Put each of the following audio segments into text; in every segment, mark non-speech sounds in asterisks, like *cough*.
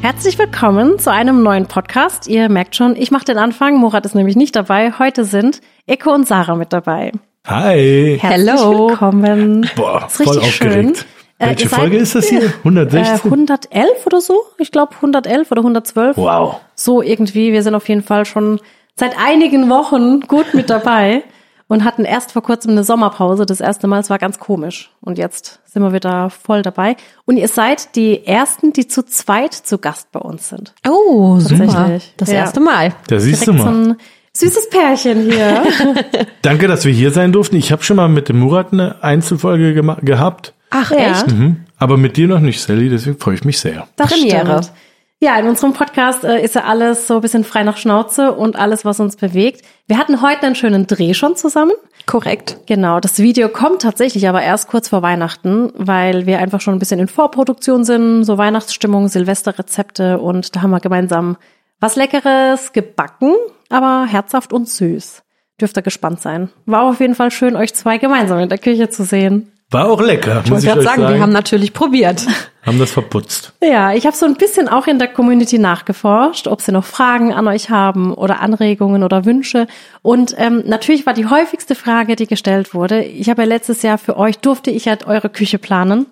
Herzlich willkommen zu einem neuen Podcast. Ihr merkt schon, ich mache den Anfang. Murat ist nämlich nicht dabei. Heute sind Eko und Sarah mit dabei. Hi. Herzlich Hello. willkommen. Boah, Ist richtig voll aufgeregt. schön. Äh, Welche seid- Folge ist das hier? Äh, 116? 111 oder so? Ich glaube 111 oder 112. wow. So irgendwie. Wir sind auf jeden Fall schon seit einigen Wochen gut mit dabei und hatten erst vor kurzem eine Sommerpause. Das erste Mal, es war ganz komisch. Und jetzt sind wir wieder voll dabei. Und ihr seid die Ersten, die zu zweit zu Gast bei uns sind. Oh, super. Tatsächlich. Das Ja. erste Mal. Da siehst du Direkt so mal. ein süßes Pärchen hier. *laughs* Danke, dass wir hier sein durften. Ich habe schon mal mit dem Murat eine Einzelfolge gehabt, Ach, Ja. echt? mhm. aber mit dir noch nicht, Sally. Deswegen freue ich mich sehr. Das Premiere. stimmt. Ja, in unserem Podcast äh, ist ja alles so ein bisschen frei nach Schnauze und alles, was uns bewegt. Wir hatten heute einen schönen Dreh schon zusammen. Korrekt. Genau, das Video kommt tatsächlich aber erst kurz vor Weihnachten, weil wir einfach schon ein bisschen in Vorproduktion sind, so Weihnachtsstimmung, Silvesterrezepte und da haben wir gemeinsam was Leckeres gebacken, aber herzhaft und süß. Dürft ihr gespannt sein. War auf jeden Fall schön, euch zwei gemeinsam in der Küche zu sehen. War auch lecker, Ich muss ich gerade sagen, sagen. wir haben natürlich probiert. haben das verputzt. Ja, ich habe so ein bisschen auch in der Community nachgeforscht, ob sie noch Fragen an euch haben oder Anregungen oder Wünsche. Und ähm, natürlich war die häufigste Frage, die gestellt wurde, ich habe ja letztes Jahr für euch, durfte ich halt eure Küche planen.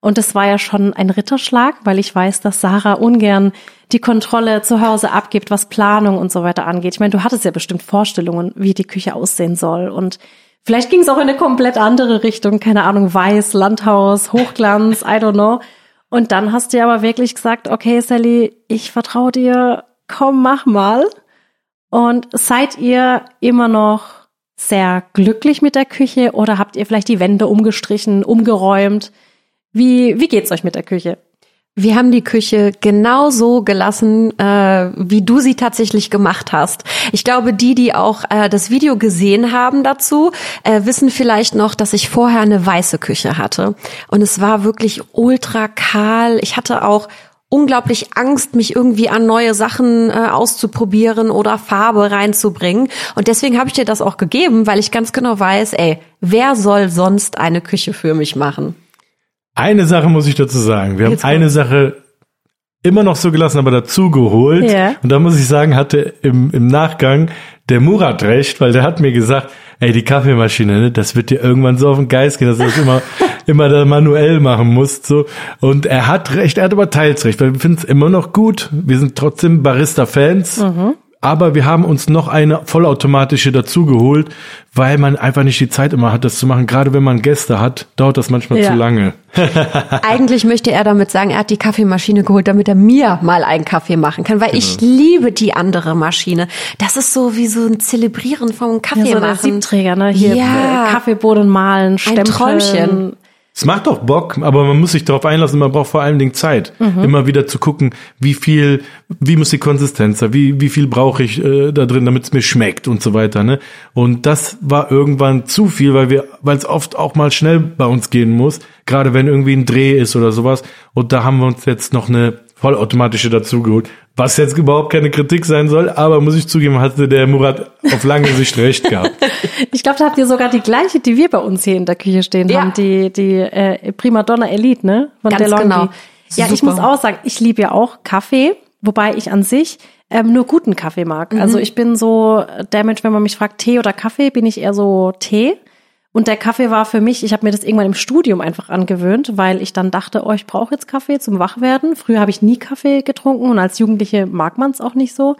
Und das war ja schon ein Ritterschlag, weil ich weiß, dass Sarah ungern die Kontrolle zu Hause abgibt, was Planung und so weiter angeht. Ich meine, du hattest ja bestimmt Vorstellungen, wie die Küche aussehen soll. Und vielleicht ging es auch in eine komplett andere Richtung, keine Ahnung, Weiß, Landhaus, Hochglanz, I don't know. Und dann hast du aber wirklich gesagt, okay, Sally, ich vertraue dir, komm, mach mal. Und seid ihr immer noch sehr glücklich mit der Küche oder habt ihr vielleicht die Wände umgestrichen, umgeräumt? Wie, wie geht's euch mit der Küche? Wir haben die Küche genau so gelassen, äh, wie du sie tatsächlich gemacht hast. Ich glaube, die, die auch äh, das Video gesehen haben dazu, äh, wissen vielleicht noch, dass ich vorher eine weiße Küche hatte. Und es war wirklich ultra kahl. Ich hatte auch unglaublich Angst, mich irgendwie an neue Sachen äh, auszuprobieren oder Farbe reinzubringen. Und deswegen habe ich dir das auch gegeben, weil ich ganz genau weiß, ey, wer soll sonst eine Küche für mich machen? Eine Sache muss ich dazu sagen. Wir haben Jetzt eine Sache immer noch so gelassen, aber dazu geholt. Ja. Und da muss ich sagen, hatte im, im Nachgang der Murat recht, weil der hat mir gesagt, ey, die Kaffeemaschine, ne, das wird dir irgendwann so auf den Geist gehen, dass du das immer, *laughs* immer da manuell machen musst, so. Und er hat recht, er hat aber teils recht, weil wir finden es immer noch gut. Wir sind trotzdem Barista-Fans. Aber wir haben uns noch eine vollautomatische dazu geholt, weil man einfach nicht die Zeit immer hat, das zu machen. Gerade wenn man Gäste hat, dauert das manchmal Ja. zu lange. *laughs* *laughs* Eigentlich möchte er damit sagen, er hat die Kaffeemaschine geholt, damit er mir mal einen Kaffee machen kann, weil ich Genau. liebe die andere Maschine. Das ist so wie so ein Zelebrieren vom Kaffee Ja, so machen. Siebträger, ne? Hier Ja. äh, Kaffeebohnen malen, Stempeln. Träumchen. Es macht doch Bock, aber man muss sich darauf einlassen, man braucht vor allen Dingen Zeit. Mhm. Immer wieder zu gucken, wie viel, wie muss die Konsistenz sein, wie, wie viel brauche ich äh, da drin, damit es mir schmeckt und so weiter. Ne? Und das war irgendwann zu viel, weil wir, weil es oft auch mal schnell bei uns gehen muss, gerade wenn irgendwie ein Dreh ist oder sowas. Und da haben wir uns jetzt noch eine vollautomatische dazu geholt. Was jetzt überhaupt keine Kritik sein soll, aber muss ich zugeben, hatte der Murat auf lange Sicht recht gehabt. *laughs* Ich glaube, da habt ihr sogar die gleiche, die wir bei uns hier in der Küche stehen Ja. haben, die, die äh, Primadonna Elite, ne? Von Ganz DeLonghi. genau. Ja, ich Super. muss auch sagen, ich liebe ja auch Kaffee, wobei ich an sich ähm, nur guten Kaffee mag. Mhm. Also ich bin so der Mensch, wenn man mich fragt, Tee oder Kaffee, bin ich eher so Tee. Und der Kaffee war für mich, ich habe mir das irgendwann im Studium einfach angewöhnt, weil ich dann dachte, oh, ich brauche jetzt Kaffee zum Wachwerden. Früher habe ich nie Kaffee getrunken und als Jugendliche mag man es auch nicht so.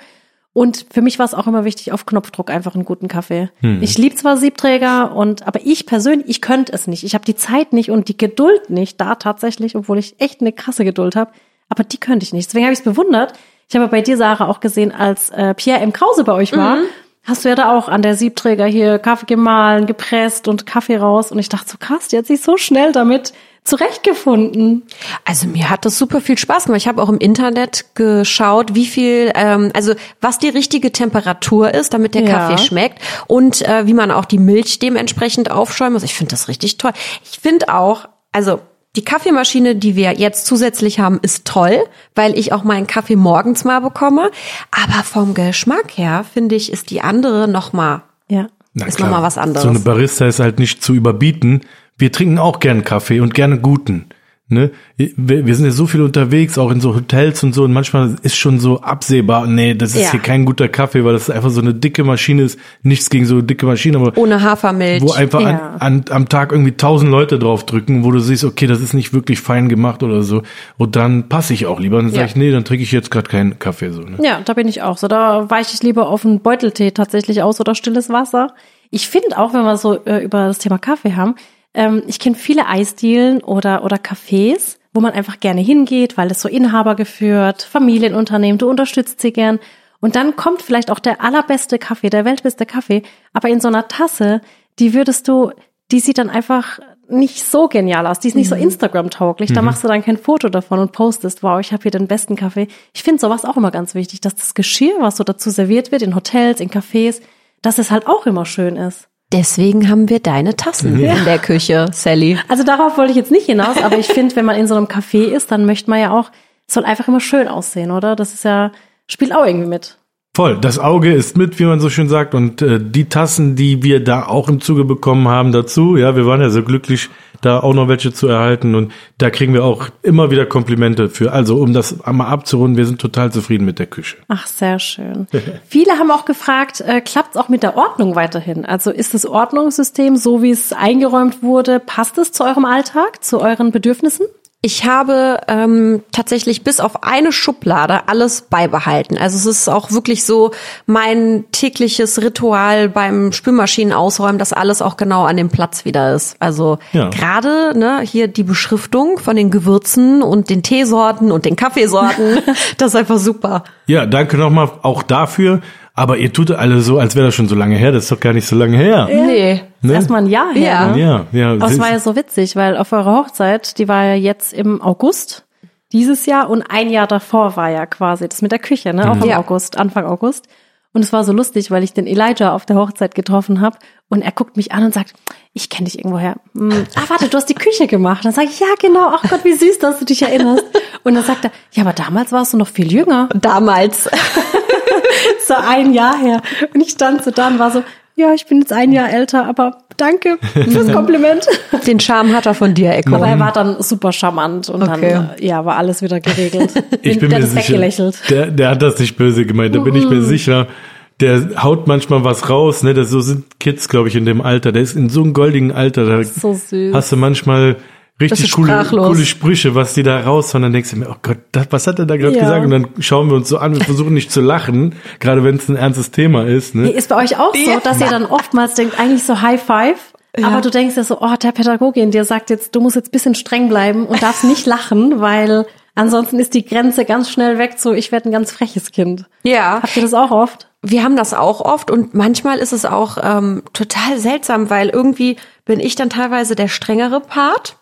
Und für mich war es auch immer wichtig, auf Knopfdruck einfach einen guten Kaffee. Ich liebe zwar Siebträger und aber ich persönlich, ich könnte es nicht. Ich habe die Zeit nicht und die Geduld nicht da tatsächlich, obwohl ich echt eine krasse Geduld habe. Aber die könnte ich nicht. Deswegen habe ich es bewundert. Ich habe bei dir, Sarah, auch gesehen, als äh, Pierre M. Krause bei euch war, hast du ja da auch an der Siebträger hier Kaffee gemahlen, gepresst und Kaffee raus. Und ich dachte so krass, die hat sich so schnell damit zurechtgefunden. Also mir hat das super viel Spaß gemacht. Ich habe auch im Internet geschaut, wie viel, ähm, also was die richtige Temperatur ist, damit der Ja. Kaffee schmeckt und äh, wie man auch die Milch dementsprechend aufschäumen muss. Ich finde das richtig toll. Ich finde auch, also die Kaffeemaschine, die wir jetzt zusätzlich haben, ist toll, weil ich auch meinen Kaffee morgens mal bekomme. Aber vom Geschmack her finde ich, ist die andere noch mal Ja. Na Ist klar, noch mal was anderes. So eine Barista ist halt nicht zu überbieten. Wir trinken auch gern Kaffee und gerne guten. Ne? Wir, wir sind ja so viel unterwegs, auch in so Hotels und so, und manchmal ist schon so absehbar, nee, das ist Ja. hier kein guter Kaffee, weil das einfach so eine dicke Maschine ist. Nichts gegen so dicke Maschinen, aber Ohne Hafermilch. wo einfach Ja. an, an, am Tag irgendwie tausend Leute drauf drücken, wo du siehst, okay, das ist nicht wirklich fein gemacht oder so. Und dann passe ich auch lieber. Und dann Ja. sage ich, nee, dann trinke ich jetzt gerade keinen Kaffee so. Ne? Ja, da bin ich auch so. Da weiche ich lieber auf einen Beuteltee tatsächlich aus oder stilles Wasser. Ich finde auch, wenn wir so äh, über das Thema Kaffee haben, ähm, ich kenne viele Eisdielen oder, oder Cafés, wo man einfach gerne hingeht, weil es so Inhaber geführt, Familienunternehmen, du unterstützt sie gern. Und dann kommt vielleicht auch der allerbeste Kaffee, der weltbeste Kaffee, aber in so einer Tasse, die würdest du, die sieht dann einfach nicht so genial aus. Die ist nicht so Instagram-tauglich. Da machst du dann kein Foto davon und postest, wow, ich habe hier den besten Kaffee. Ich finde sowas auch immer ganz wichtig, dass das Geschirr, was so dazu serviert wird, in Hotels, in Cafés, dass es halt auch immer schön ist. Deswegen haben wir deine Tassen in der Küche, Sally. Also darauf wollte ich jetzt nicht hinaus, aber ich finde, wenn man in so einem Café ist, dann möchte man ja auch, es soll einfach immer schön aussehen, oder? Das ist ja, spielt auch irgendwie mit. Voll, das Auge ist mit, wie man so schön sagt, und äh, die Tassen, die wir da auch im Zuge bekommen haben dazu, ja, wir waren ja so glücklich, da auch noch welche zu erhalten und da kriegen wir auch immer wieder Komplimente für. Also, um das einmal abzurunden, wir sind total zufrieden mit der Küche. Ach, sehr schön. *laughs* Viele haben auch gefragt, äh, klappt es auch mit der Ordnung weiterhin? Also ist das Ordnungssystem, so wie es eingeräumt wurde, passt es zu eurem Alltag, zu euren Bedürfnissen? Ich habe ähm, tatsächlich bis auf eine Schublade alles beibehalten. Also es ist auch wirklich so mein tägliches Ritual beim Spülmaschinen ausräumen, dass alles auch genau an dem Platz wieder ist. Also Ja. gerade ne, hier die Beschriftung von den Gewürzen und den Teesorten und den Kaffeesorten, *laughs* das ist einfach super. Ja, danke nochmal auch dafür. Aber ihr tut alle so, als wäre das schon so lange her. Das ist doch gar nicht so lange her. Nee. Das ist erstmal ein Jahr her. Ja. Ne? Ja, ja. Aber es war ja so witzig, weil auf eurer Hochzeit, die war ja jetzt im August dieses Jahr und ein Jahr davor war ja quasi das mit der Küche, ne? Auch im Ja. August, Anfang August. Und es war so lustig, weil ich den Elijah auf der Hochzeit getroffen habe und er guckt mich an und sagt, ich kenne dich irgendwoher. Hm, ah, warte, du hast die Küche gemacht. Dann sage ich, ja, genau, ach Gott, wie süß, dass du dich erinnerst. Und dann sagt er, ja, aber damals warst du noch viel jünger. Damals. *laughs* So ein Jahr her. Und ich stand so da und war so, ja, ich bin jetzt ein Jahr älter, aber danke fürs *laughs* Kompliment. Den Charme hat er von dir, Echo. Aber er war dann super charmant und Okay. dann äh, ja, war alles wieder geregelt. *laughs* Ich bin der mir hat sicher, weggelächelt. der, der hat das nicht böse gemeint, da bin ich mir sicher. Der haut manchmal was raus, ne? Das so sind Kids, glaube ich, in dem Alter. Der ist in so einem goldigen Alter. Da So süß. hast du manchmal richtig coole, coole Sprüche, was die da raushauen. Dann denkst du mir, oh Gott, das, was hat er da gerade Ja. gesagt? Und dann schauen wir uns so an, wir versuchen nicht zu lachen, gerade wenn es ein ernstes Thema ist. Ne? Ist bei euch auch so, dass ihr dann oftmals denkt, eigentlich so High Five, aber du denkst ja so, oh, der Pädagoge in dir sagt jetzt, du musst jetzt ein bisschen streng bleiben und darfst nicht lachen, weil ansonsten ist die Grenze ganz schnell weg zu, ich werde ein ganz freches Kind. Ja. Habt ihr das auch oft? Wir haben das auch oft und manchmal ist es auch ähm, total seltsam, weil irgendwie bin ich dann teilweise der strengere Part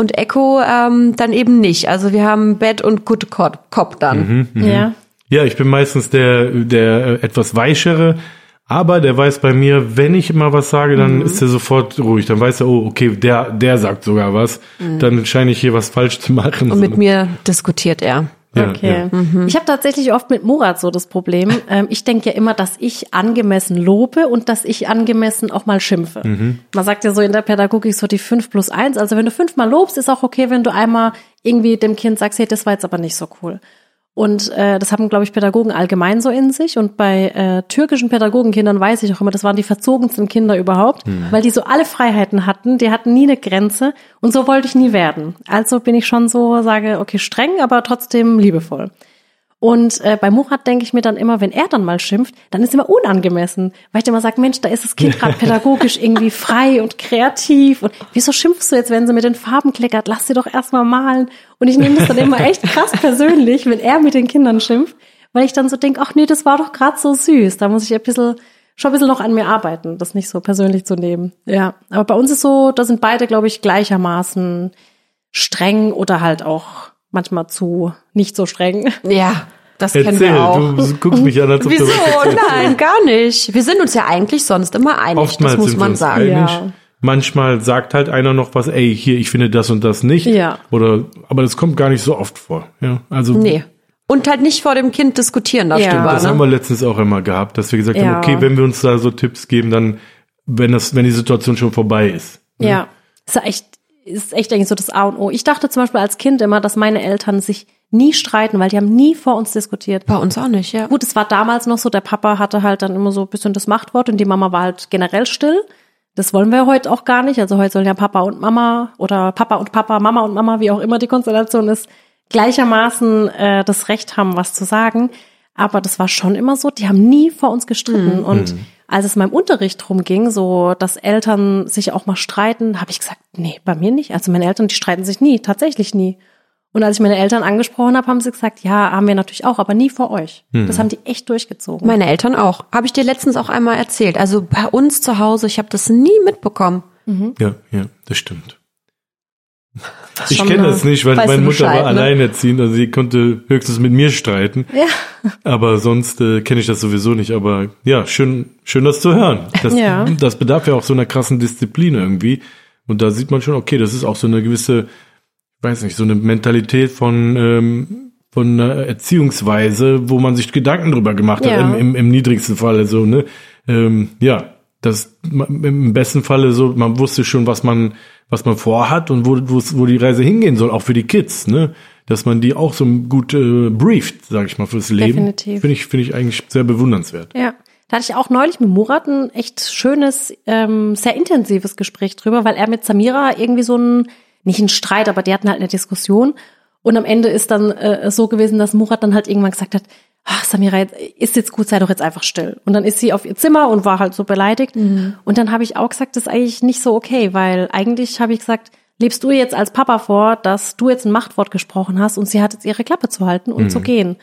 und Echo ähm, dann eben nicht. Also wir haben Bad und Good Cop, dann. Ja. Ja, ich bin meistens der, der äh, etwas weichere, aber der weiß bei mir, wenn ich immer was sage, dann Mhm. ist er sofort ruhig. Dann weiß er, oh, okay, der, der sagt sogar was. Dann scheine ich hier was falsch zu machen. Mhm. Und mit mir diskutiert er. Ja, Okay. ja. Ich habe tatsächlich oft mit Murat so das Problem. Ähm, ich denke ja immer, dass ich angemessen lobe und dass ich angemessen auch mal schimpfe. Man sagt ja so in der Pädagogik so die fünf plus eins. Also wenn du fünfmal lobst, ist auch okay, wenn du einmal irgendwie dem Kind sagst, hey, das war jetzt aber nicht so cool. Und äh, das haben, glaube ich, Pädagogen allgemein so in sich. Und bei äh, türkischen Pädagogenkindern weiß ich auch immer, das waren die verzogensten Kinder überhaupt, weil die so alle Freiheiten hatten. Die hatten nie eine Grenze. Und so wollte ich nie werden. Also bin ich schon so, sage, okay, streng, aber trotzdem liebevoll. Und äh, bei Murat denke ich mir dann immer, wenn er dann mal schimpft, dann ist immer unangemessen, weil ich immer sage, Mensch, da ist das Kind gerade *laughs* pädagogisch irgendwie frei und kreativ und wieso schimpfst du jetzt, wenn sie mit den Farben kleckert? Lass sie doch erstmal malen. Und ich nehme das dann immer echt krass persönlich, wenn er mit den Kindern schimpft, weil ich dann so denke, ach nee, das war doch gerade so süß. Da muss ich ein bisschen schon ein bisschen noch an mir arbeiten, das nicht so persönlich zu nehmen. Ja, aber bei uns ist so, da sind beide, glaube ich, gleichermaßen streng oder halt auch manchmal zu nicht so streng. Ja, das kennen Erzähl, wir auch. du guckst mich an, als ob Wieso? du was. Nein, gar nicht. Wir sind uns ja eigentlich sonst immer einig. Oftmals das muss sind wir man uns sagen. einig. Ja. Manchmal sagt halt einer noch was, ey, hier, ich finde das und das nicht. Ja. Oder, aber das kommt gar nicht so oft vor. Ja, also, Nee. Und halt nicht vor dem Kind diskutieren Ja. darüber. das ne? haben wir letztens auch immer gehabt, dass wir gesagt Ja. haben, okay, wenn wir uns da so Tipps geben, dann, wenn das, wenn die Situation schon vorbei ist. Ja. Ist ja echt, ist echt eigentlich so das A und O. Ich dachte zum Beispiel als Kind immer, dass meine Eltern sich nie streiten, weil die haben nie vor uns diskutiert. Bei uns auch nicht, ja. Gut, es war damals noch so, der Papa hatte halt dann immer so ein bisschen das Machtwort und die Mama war halt generell still. Das wollen wir heute auch gar nicht. Also heute sollen ja Papa und Mama oder Papa und Papa, Mama und Mama, wie auch immer die Konstellation ist, gleichermaßen äh, das Recht haben, was zu sagen. Aber das war schon immer so, die haben nie vor uns gestritten. Mhm. Und als es meinem Unterricht drum ging, so dass Eltern sich auch mal streiten, habe ich gesagt, nee, bei mir nicht. Also meine Eltern, die streiten sich nie, tatsächlich nie. Und als ich meine Eltern angesprochen habe, haben sie gesagt, ja, haben wir natürlich auch, aber nie vor euch. Das haben die echt durchgezogen. Meine Eltern auch. Habe ich dir letztens auch einmal erzählt. Also bei uns zu Hause, ich habe das nie mitbekommen. Ja, ja, das stimmt. Ich kenne das nicht, weil meine Mutter war Bescheid, ne? alleinerziehend, also sie konnte höchstens mit mir streiten. Ja. Aber sonst äh, kenne ich das sowieso nicht. Aber ja, schön, schön das zu hören. Das, Ja. das bedarf ja auch so einer krassen Disziplin irgendwie. Und da sieht man schon, okay, das ist auch so eine gewisse, ich weiß nicht, so eine Mentalität von, ähm, von einer Erziehungsweise, wo man sich Gedanken drüber gemacht Ja. hat, im, im, im niedrigsten Falle so, ne? Ähm, ja, das im besten Falle so, man wusste schon, was man, was man vorhat und wo, wo, wo die Reise hingehen soll, auch für die Kids, ne? Dass man die auch so gut äh, brieft, sage ich mal, fürs Leben. Definitiv. Finde ich, finde ich eigentlich sehr bewundernswert. Ja. Da hatte ich auch neulich mit Murat ein echt schönes, ähm, sehr intensives Gespräch drüber, weil er mit Samira irgendwie so ein, nicht ein Streit, aber die hatten halt eine Diskussion. Und am Ende ist dann äh, so gewesen, dass Murat dann halt irgendwann gesagt hat, ach Samira, jetzt, ist jetzt gut, sei doch jetzt einfach still. Und dann ist sie auf ihr Zimmer und war halt so beleidigt. Und dann habe ich auch gesagt, das ist eigentlich nicht so okay, weil eigentlich habe ich gesagt, lebst du jetzt als Papa vor, dass du jetzt ein Machtwort gesprochen hast und sie hat jetzt ihre Klappe zu halten und zu gehen.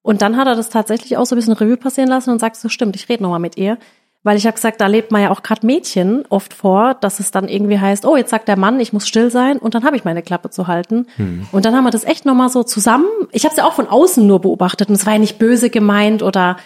Und dann hat er das tatsächlich auch so ein bisschen Revue passieren lassen und sagt, so stimmt, ich rede nochmal mit ihr. Weil ich habe gesagt, da lebt man ja auch gerade Mädchen oft vor, dass es dann irgendwie heißt, oh, jetzt sagt der Mann, ich muss still sein und dann habe ich meine Klappe zu halten. Und dann haben wir das echt nochmal so zusammen. Ich habe es ja auch von außen nur beobachtet und es war ja nicht böse gemeint oder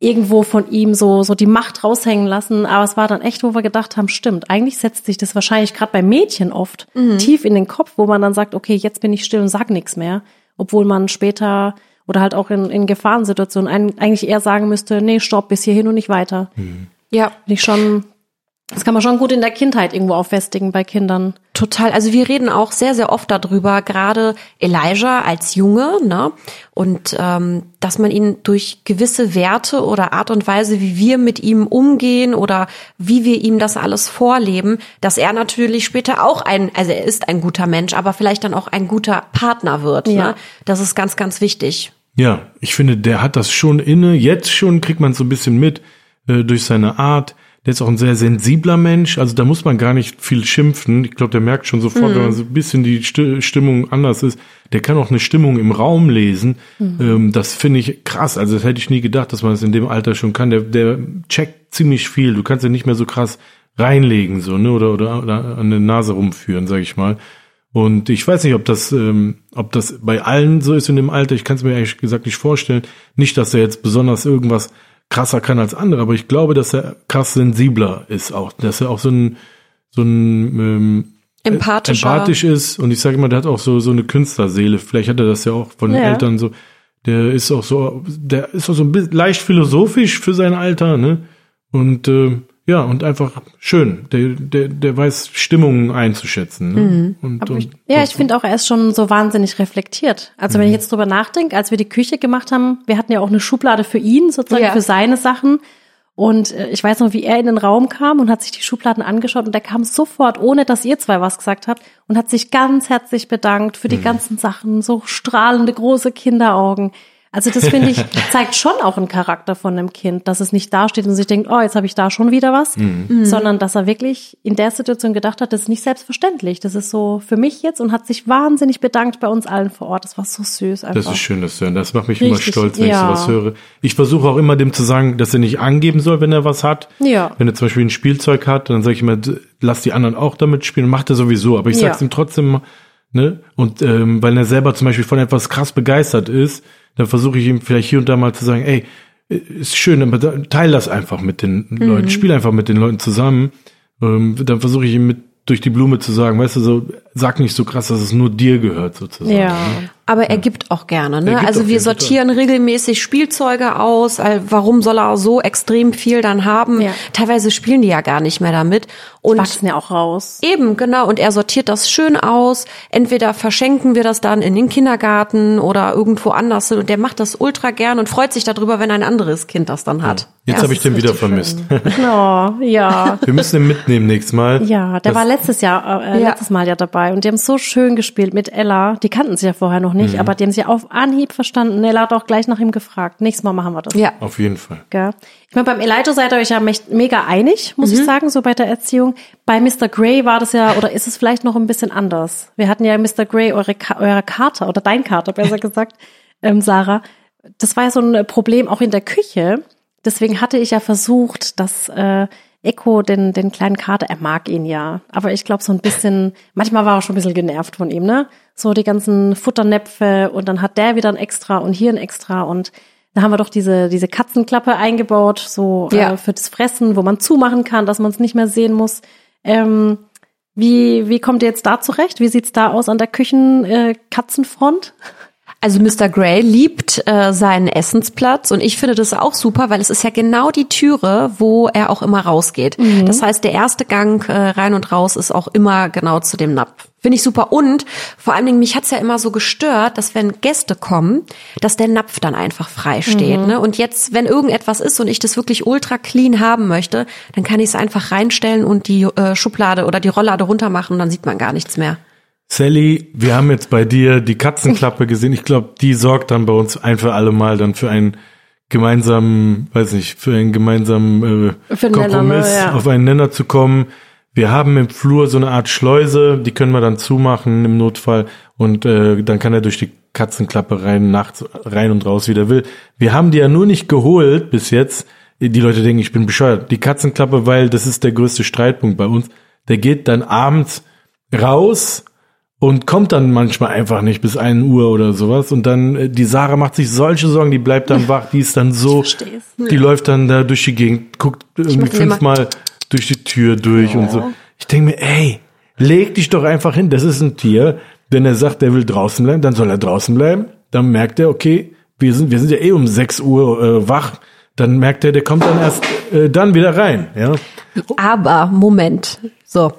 irgendwo von ihm so so die Macht raushängen lassen, aber es war dann echt, wo wir gedacht haben, stimmt, eigentlich setzt sich das wahrscheinlich gerade bei Mädchen oft tief in den Kopf, wo man dann sagt, okay, jetzt bin ich still und sag nichts mehr, obwohl man später oder halt auch in, in Gefahrensituationen ein, eigentlich eher sagen müsste, nee, stopp, bis hierhin und nicht weiter. Ja, Finde ich schon, das kann man schon gut in der Kindheit irgendwo auffestigen bei Kindern. Total. Also wir reden auch sehr, sehr oft darüber, gerade Elijah als Junge, ne? Und ähm, dass man ihn durch gewisse Werte oder Art und Weise, wie wir mit ihm umgehen oder wie wir ihm das alles vorleben, dass er natürlich später auch ein, also er ist ein guter Mensch, aber vielleicht dann auch ein guter Partner wird. Ja. Ne? Das ist ganz, ganz wichtig. Ja, ich finde, der hat das schon inne. Jetzt schon kriegt man so ein bisschen mit äh, durch seine Art. Der ist auch ein sehr sensibler Mensch. Also da muss man gar nicht viel schimpfen. Ich glaube, der merkt schon sofort, wenn man so ein bisschen die Sti- Stimmung anders ist. Der kann auch eine Stimmung im Raum lesen. Ähm, das finde ich krass. Also das hätte ich nie gedacht, dass man das in dem Alter schon kann. Der, der checkt ziemlich viel. Du kannst ja nicht mehr so krass reinlegen, so, ne? Oder, oder, oder an der Nase rumführen, sag ich mal. Und ich weiß nicht, ob das, ähm, ob das bei allen so ist in dem Alter. Ich kann es mir ehrlich gesagt nicht vorstellen. Nicht, dass er jetzt besonders irgendwas krasser kann als andere, aber ich glaube, dass er krass sensibler ist auch. Dass er auch so ein, so ein ähm, Empathischer. empathisch ist. Und ich sage immer, der hat auch so, so eine Künstlerseele. Vielleicht hat er das ja auch von den Ja. Eltern so. Der ist auch so, der ist auch so ein bisschen leicht philosophisch für sein Alter, ne? Und äh, ja, und einfach schön. Der, der, der weiß Stimmungen einzuschätzen. Ne? Und, und, Ja, ich finde auch, er ist schon so wahnsinnig reflektiert. Also wenn ich jetzt drüber nachdenke, als wir die Küche gemacht haben, wir hatten ja auch eine Schublade für ihn, sozusagen Ja. für seine Sachen. Und äh, ich weiß noch, wie er in den Raum kam und hat sich die Schubladen angeschaut und er kam sofort, ohne dass ihr zwei was gesagt habt, und hat sich ganz herzlich bedankt für die ganzen Sachen, so strahlende große Kinderaugen. Also das finde ich, *laughs* zeigt schon auch einen Charakter von einem Kind, dass es nicht dasteht und sich denkt, oh, jetzt habe ich da schon wieder was, sondern dass er wirklich in der Situation gedacht hat, das ist nicht selbstverständlich. Das ist so für mich jetzt und hat sich wahnsinnig bedankt bei uns allen vor Ort. Das war so süß einfach. Das ist schön, das zu hören. Das macht mich immer Richtig, stolz, wenn ja. ich sowas höre. Ich versuche auch immer dem zu sagen, dass er nicht angeben soll, wenn er was hat. Ja. Wenn er zum Beispiel ein Spielzeug hat, dann sage ich immer, lass die anderen auch damit spielen. Macht er sowieso, aber ich Ja. sag's ihm trotzdem, ne? Und ähm, weil er selber zum Beispiel von etwas krass begeistert ist, dann versuche ich ihm vielleicht hier und da mal zu sagen, ey, ist schön, aber teil das einfach mit den Mhm. Leuten, spiel einfach mit den Leuten zusammen. Ähm, dann versuche ich ihm mit durch die Blume zu sagen, weißt du, so sag nicht so krass, dass es nur dir gehört sozusagen. Ja. Ne? Aber er gibt auch gerne. Ne? Also wir sortieren regelmäßig Spielzeuge aus. Warum soll er so extrem viel dann haben? Ja. Teilweise spielen die ja gar nicht mehr damit. Und Wachsen ja auch raus. Eben, genau. Und er sortiert das schön aus. Entweder verschenken wir das dann in den Kindergarten oder irgendwo anders. Und der macht das ultra gern und freut sich darüber, wenn ein anderes Kind das dann hat. Jetzt Ja, habe ich den wieder vermisst. *laughs* Oh, ja. Wir müssen ihn mitnehmen nächstes Mal. Ja, der Das- war letztes Jahr, äh, Ja. letztes Mal ja dabei und die haben so schön gespielt mit Ella. Die kannten sich ja vorher noch nicht, aber die haben sich auf Anhieb verstanden. Ella hat auch gleich nach ihm gefragt. Nächstes Mal machen wir das. Ja. Auf jeden Fall. Gell? Ich meine, beim Elijah seid ihr euch ja mega einig, muss ich sagen, so bei der Erziehung. Bei Mr. Grey war das ja, oder ist es vielleicht noch ein bisschen anders? Wir hatten ja Mr. Grey eure, Ka eure Kater, oder dein Kater, besser gesagt, *laughs* ähm, Sarah. Das war ja so ein Problem auch in der Küche. Deswegen hatte ich ja versucht, dass äh, Echo den, den kleinen Kater, er mag ihn ja, aber ich glaube so ein bisschen, manchmal war er schon ein bisschen genervt von ihm, ne? So die ganzen Futternäpfe und dann hat der wieder ein Extra und hier ein Extra und da haben wir doch diese, diese Katzenklappe eingebaut, so Ja. äh, für das Fressen, wo man zumachen kann, dass man es nicht mehr sehen muss. Ähm, wie, wie kommt ihr jetzt da zurecht? Wie sieht's da aus an der Küchen-Katzenfront? Äh? Also Mr. Grey liebt äh, seinen Essensplatz und ich finde das auch super, weil es ist ja genau die Türe, wo er auch immer rausgeht. Das heißt, der erste Gang äh, rein und raus ist auch immer genau zu dem Napf. Finde ich super. Und vor allen Dingen, mich hat's ja immer so gestört, dass wenn Gäste kommen, dass der Napf dann einfach frei steht. Ne? Und jetzt, wenn irgendetwas ist und ich das wirklich ultra clean haben möchte, dann kann ich es einfach reinstellen und die äh, Schublade oder die Rolllade runter machen und dann sieht man gar nichts mehr. Sally, wir haben jetzt bei dir die Katzenklappe gesehen. Ich glaube, die sorgt dann bei uns ein für alle Mal dann für einen gemeinsamen, weiß nicht, für einen gemeinsamen äh, Für Nenner, Kompromiss, ne, ja. auf einen Nenner zu kommen. Wir haben im Flur so eine Art Schleuse, die können wir dann zumachen im Notfall und äh, dann kann er durch die Katzenklappe rein, nachts rein und raus, wie der will. Wir haben die ja nur nicht geholt bis jetzt. Die Leute denken, ich bin bescheuert. Die Katzenklappe, weil das ist der größte Streitpunkt bei uns. Der geht dann abends raus und kommt dann manchmal einfach nicht bis 1 Uhr oder sowas. Und dann, äh, die Sarah macht sich solche Sorgen, die bleibt dann *laughs* wach, die ist dann so, die läuft dann da durch die Gegend, guckt irgendwie den immer- fünfmal durch die Tür durch und so. Ich denke mir, ey, leg dich doch einfach hin, das ist ein Tier. Wenn er sagt, er will draußen bleiben, dann soll er draußen bleiben. Dann merkt er, okay, wir sind, wir sind ja eh um 6 Uhr äh, wach. Dann merkt er, der kommt dann erst äh, dann wieder rein. Ja, Aber Moment, so,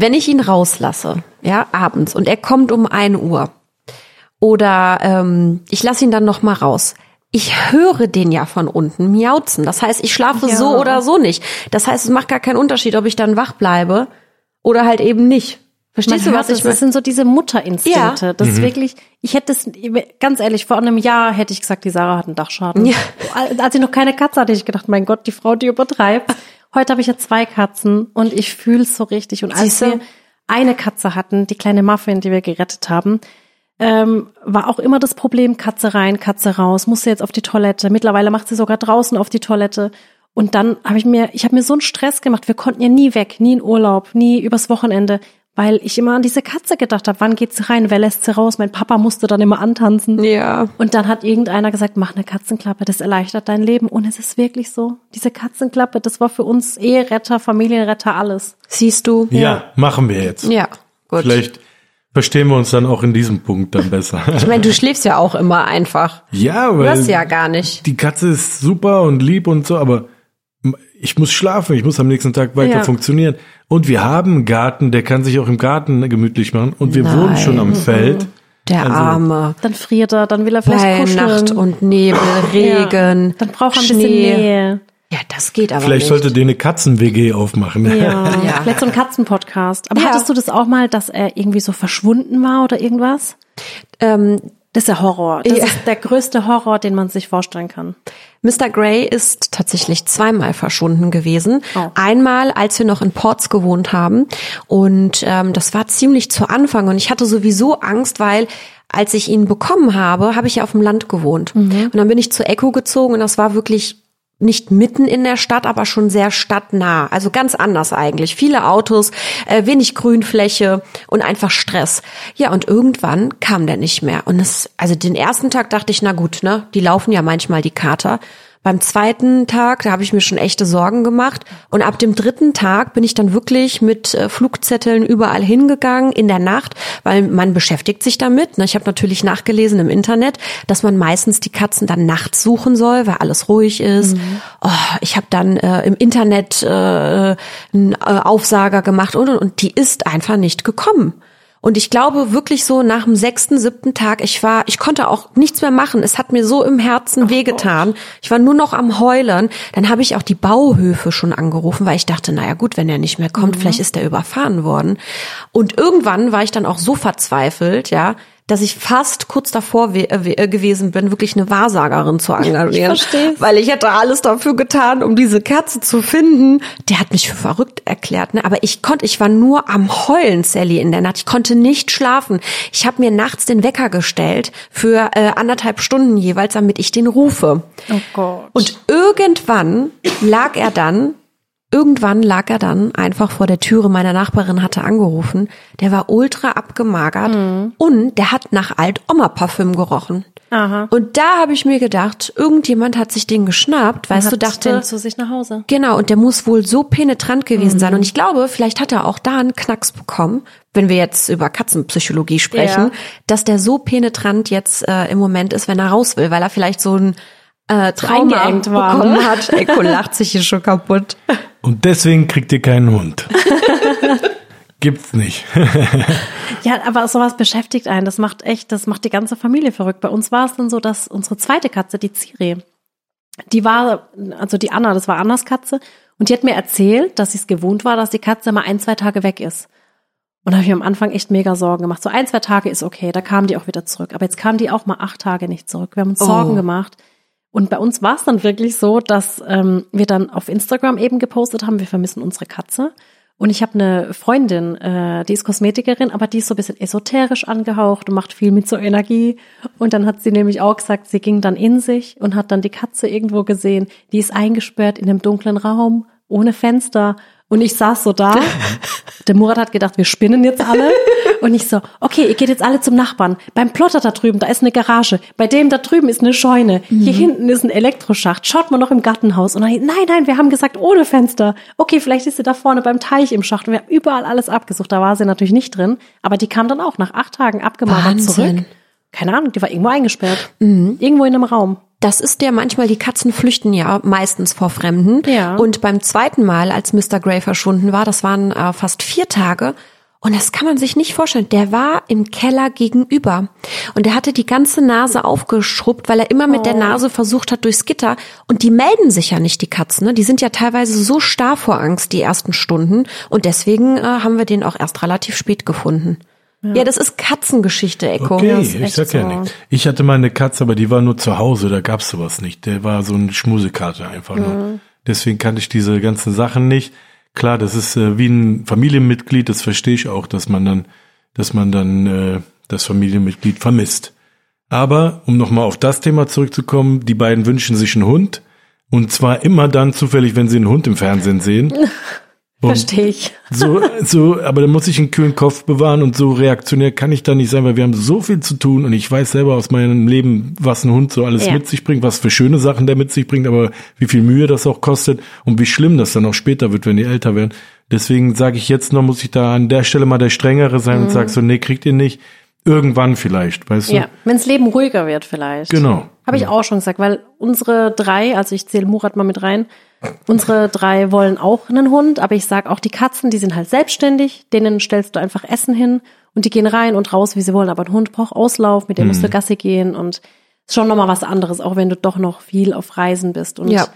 wenn ich ihn rauslasse, ja, abends und er kommt um 1 Uhr oder ähm, ich lasse ihn dann noch mal raus. Ich höre den ja von unten miauzen. Das heißt, ich schlafe Ja. so oder so nicht. Das heißt, es macht gar keinen Unterschied, ob ich dann wach bleibe oder halt eben nicht. Verstehst Man du, was ich es, meine? Das sind so diese Mutterinstinkte. Ja. Das ist wirklich, ich hätte es, ganz ehrlich, vor einem Jahr hätte ich gesagt, die Sarah hat einen Dachschaden. Ja. Als ich noch keine Katze hatte, hätte ich gedacht, mein Gott, die Frau, die übertreibt. Heute habe ich ja zwei Katzen und ich fühle es so richtig. Und als wir eine Katze hatten, die kleine Muffin, die wir gerettet haben, ähm, war auch immer das Problem, Katze rein, Katze raus, musste jetzt auf die Toilette. Mittlerweile macht sie sogar draußen auf die Toilette. Und dann habe ich mir, ich habe mir so einen Stress gemacht. Wir konnten ja nie weg, nie in Urlaub, nie übers Wochenende, weil ich immer an diese Katze gedacht habe. Wann geht sie rein? Wer lässt sie raus? Mein Papa musste dann immer antanzen. Ja. Und dann hat irgendeiner gesagt, mach eine Katzenklappe, das erleichtert dein Leben. Und es ist wirklich so. Diese Katzenklappe, das war für uns Eheretter, Familienretter, alles. Siehst du? ja machen wir jetzt. Ja, gut. Vielleicht verstehen wir uns dann auch in diesem Punkt dann besser. Ich meine, du *laughs* schläfst ja auch immer einfach. ja, Du weil hörst ja gar nicht. die Katze ist super und lieb und so, aber ich muss schlafen, ich muss am nächsten Tag weiter Ja. funktionieren. Und wir haben einen Garten, der kann sich auch im Garten gemütlich machen. Und wir Nein. wohnen schon am Feld. Der Also- Arme. Dann friert er, dann will er vielleicht Bei kuscheln. Nacht und Nebel, Regen, Ja. Dann braucht er ein Schnee. bisschen Nähe. Ja, das geht aber Vielleicht nicht. sollte der eine Katzen-WG aufmachen. Ja. *laughs* Ja. Vielleicht so ein Katzenpodcast. Aber Ja. hattest du das auch mal, dass er irgendwie so verschwunden war oder irgendwas? ähm, Das ist ja Horror. Das Ja. ist der größte Horror, den man sich vorstellen kann. Mr. Grey ist tatsächlich zweimal verschwunden gewesen. Oh. Einmal, als wir noch in Ports gewohnt haben. Und ähm, das war ziemlich zu Anfang. Und ich hatte sowieso Angst, weil als ich ihn bekommen habe, habe ich ja auf dem Land gewohnt. Und dann bin ich zu Echo gezogen und das war wirklich nicht mitten in der Stadt, aber schon sehr stadtnah. Also ganz anders eigentlich. Viele Autos, äh, wenig Grünfläche und einfach Stress. Ja, und irgendwann kam der nicht mehr. Und es, also den ersten Tag dachte ich, na gut, ne, die laufen ja manchmal die Kater. Beim zweiten Tag, da habe ich mir schon echte Sorgen gemacht. Und ab dem dritten Tag bin ich dann wirklich mit äh, Flugzetteln überall hingegangen in der Nacht, weil man beschäftigt sich damit. Ne? Ich habe natürlich nachgelesen im Internet, dass man meistens die Katzen dann nachts suchen soll, weil alles ruhig ist. Mhm. Oh, ich habe dann äh, im Internet äh, einen äh, Aufsager gemacht und, und, und die ist einfach nicht gekommen. Und ich glaube wirklich so nach dem sechsten, siebten Tag, ich war, ich konnte auch nichts mehr machen. Es hat mir so im Herzen Ach wehgetan. Ich war nur noch am Heulen. Dann habe ich auch die Bauhöfe schon angerufen, weil ich dachte, naja gut, wenn er nicht mehr kommt, mhm. vielleicht ist er überfahren worden. Und irgendwann war ich dann auch so verzweifelt, ja, dass ich fast kurz davor äh, äh, gewesen bin, wirklich eine Wahrsagerin zu *laughs* engagieren. Ich weil ich hätte alles dafür getan, um diese Kerze zu finden. Der hat mich für verrückt erklärt, ne? Aber ich konnte, ich war nur am Heulen, Sally, in der Nacht. Ich konnte nicht schlafen. Ich habe mir nachts den Wecker gestellt für äh, anderthalb Stunden jeweils, damit ich den rufe. Oh Gott. Und irgendwann lag er dann Irgendwann lag er dann einfach vor der Türe meiner Nachbarin, hatte angerufen. Der war ultra abgemagert mhm. und der hat nach Alt-Oma-Parfüm gerochen. Aha. Und da habe ich mir gedacht, irgendjemand hat sich den geschnappt, weißt du, dachte den zu sich nach Hause. Genau, und der muss wohl so penetrant gewesen mhm. sein. Und ich glaube, vielleicht hat er auch da einen Knacks bekommen, wenn wir jetzt über Katzenpsychologie sprechen, ja. dass der so penetrant jetzt äh, im Moment ist, wenn er raus will, weil er vielleicht so ein äh, Trauma war, bekommen ne? hat. Eko lacht sich hier schon kaputt. *laughs* Und deswegen kriegt ihr keinen Hund. *laughs* Gibt's nicht. *laughs* ja, aber sowas beschäftigt einen. Das macht echt, das macht die ganze Familie verrückt. Bei uns war es dann so, dass unsere zweite Katze, die Ciri, die war, also die Anna, das war Annas Katze, und die hat mir erzählt, dass sie es gewohnt war, dass die Katze mal ein, zwei Tage weg ist. Und da habe ich am Anfang echt mega Sorgen gemacht. So ein, zwei Tage ist okay, da kam die auch wieder zurück. Aber jetzt kam die auch mal acht Tage nicht zurück. Wir haben uns oh. Sorgen gemacht. Und bei uns war es dann wirklich so, dass ähm, wir dann auf Instagram eben gepostet haben, wir vermissen unsere Katze. Und ich habe eine Freundin, äh, die ist Kosmetikerin, aber die ist so ein bisschen esoterisch angehaucht und macht viel mit so Energie. Und dann hat sie nämlich auch gesagt, sie ging dann in sich und hat dann die Katze irgendwo gesehen. Die ist eingesperrt in einem dunklen Raum, ohne Fenster. Und ich saß so da. *laughs* Der Murat hat gedacht, wir spinnen jetzt alle. Und ich so, okay, ihr geht jetzt alle zum Nachbarn. Beim Plotter da drüben, da ist eine Garage. Bei dem da drüben ist eine Scheune. Mhm. Hier hinten ist ein Elektroschacht. Schaut mal noch im Gartenhaus. Und dann, nein, nein, wir haben gesagt, ohne Fenster. Okay, vielleicht ist sie da vorne beim Teich im Schacht. Und wir haben überall alles abgesucht. Da war sie natürlich nicht drin. Aber die kam dann auch nach acht Tagen abgemagert zurück. Keine Ahnung, die war irgendwo eingesperrt. Mhm. Irgendwo in einem Raum. Das ist ja manchmal, die Katzen flüchten ja meistens vor Fremden. Ja. Und beim zweiten Mal, als Mr. Grey verschwunden war, das waren äh, fast vier Tage, und das kann man sich nicht vorstellen. Der war im Keller gegenüber. Und er hatte die ganze Nase aufgeschrubbt, weil er immer mit oh. der Nase versucht hat durchs Gitter. Und die melden sich ja nicht, die Katzen. Ne? Die sind ja teilweise so starr vor Angst, die ersten Stunden. Und deswegen äh, haben wir den auch erst relativ spät gefunden. Ja. ja, das ist Katzengeschichte, Echo. Okay, ich sag ja so. nicht. Ich hatte mal eine Katze, aber die war nur zu Hause, da gab's sowas nicht. Der war so eine Schmusekarte einfach mhm. nur. Deswegen kannte ich diese ganzen Sachen nicht. Klar, das ist äh, wie ein Familienmitglied, das verstehe ich auch, dass man dann, dass man dann äh, das Familienmitglied vermisst. Aber um nochmal auf das Thema zurückzukommen, die beiden wünschen sich einen Hund. Und zwar immer dann zufällig, wenn sie einen Hund im Fernsehen sehen. *laughs* Verstehe ich. So, so, aber da muss ich einen kühlen Kopf bewahren und so reaktionär kann ich da nicht sein, weil wir haben so viel zu tun und ich weiß selber aus meinem Leben, was ein Hund so alles ja. mit sich bringt, was für schöne Sachen der mit sich bringt, aber wie viel Mühe das auch kostet und wie schlimm das dann auch später wird, wenn die älter werden. Deswegen sage ich jetzt noch, muss ich da an der Stelle mal der Strengere sein mhm. und sag so, nee, kriegt ihr nicht. Irgendwann vielleicht, weißt du? Ja, wenns Leben ruhiger wird vielleicht. Genau. Habe ich genau. auch schon gesagt, weil unsere drei, also ich zähle Murat mal mit rein, unsere drei wollen auch einen Hund, aber ich sag auch die Katzen, die sind halt selbstständig, denen stellst du einfach Essen hin und die gehen rein und raus, wie sie wollen, aber ein Hund braucht Auslauf, mit dem musst du mhm. Gassi gehen und ist schon nochmal was anderes, auch wenn du doch noch viel auf Reisen bist und ja.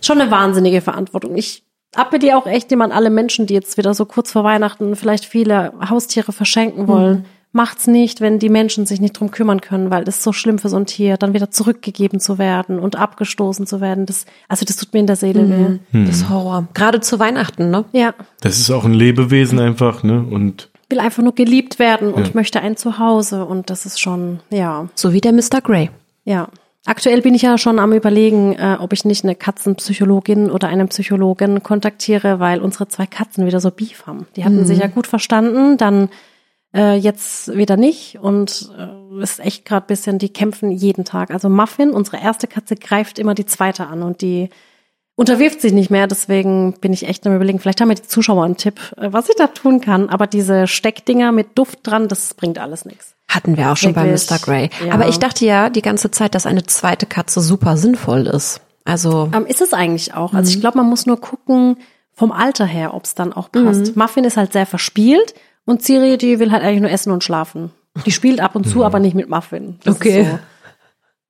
schon eine wahnsinnige Verantwortung. Ich appelliere auch echt jemand alle Menschen, die jetzt wieder so kurz vor Weihnachten vielleicht viele Haustiere verschenken wollen. Mhm macht's nicht, wenn die Menschen sich nicht drum kümmern können, weil das ist so schlimm für so ein Tier, dann wieder zurückgegeben zu werden und abgestoßen zu werden. Das, also das tut mir in der Seele weh. Mhm. Das ist Horror. Gerade zu Weihnachten, ne? Ja. Das ist auch ein Lebewesen einfach, ne? Und will einfach nur geliebt werden und ja. möchte ein Zuhause und das ist schon, ja. So wie der Mr. Grey. Ja. Aktuell bin ich ja schon am überlegen, äh, ob ich nicht eine Katzenpsychologin oder einen Psychologen kontaktiere, weil unsere zwei Katzen wieder so Beef haben. Die hatten mhm. sich ja gut verstanden, dann äh, jetzt wieder nicht und äh, ist echt gerade bisschen, die kämpfen jeden Tag. Also Muffin, unsere erste Katze, greift immer die zweite an und die unterwirft sich nicht mehr. Deswegen bin ich echt am überlegen, vielleicht haben mir die Zuschauer einen Tipp, äh, was ich da tun kann. Aber diese Steckdinger mit Duft dran, das bringt alles nichts. Hatten wir auch schon Wirklich? bei Mr. Grey. Ja. Aber ich dachte ja die ganze Zeit, dass eine zweite Katze super sinnvoll ist. Also Ähm, ist es eigentlich auch. Also ich glaube, man muss nur gucken vom Alter her, ob es dann auch passt. Muffin ist halt sehr verspielt und Ciri, die will halt eigentlich nur essen und schlafen. Die spielt ab und zu, aber nicht mit Muffin. Das Okay. So.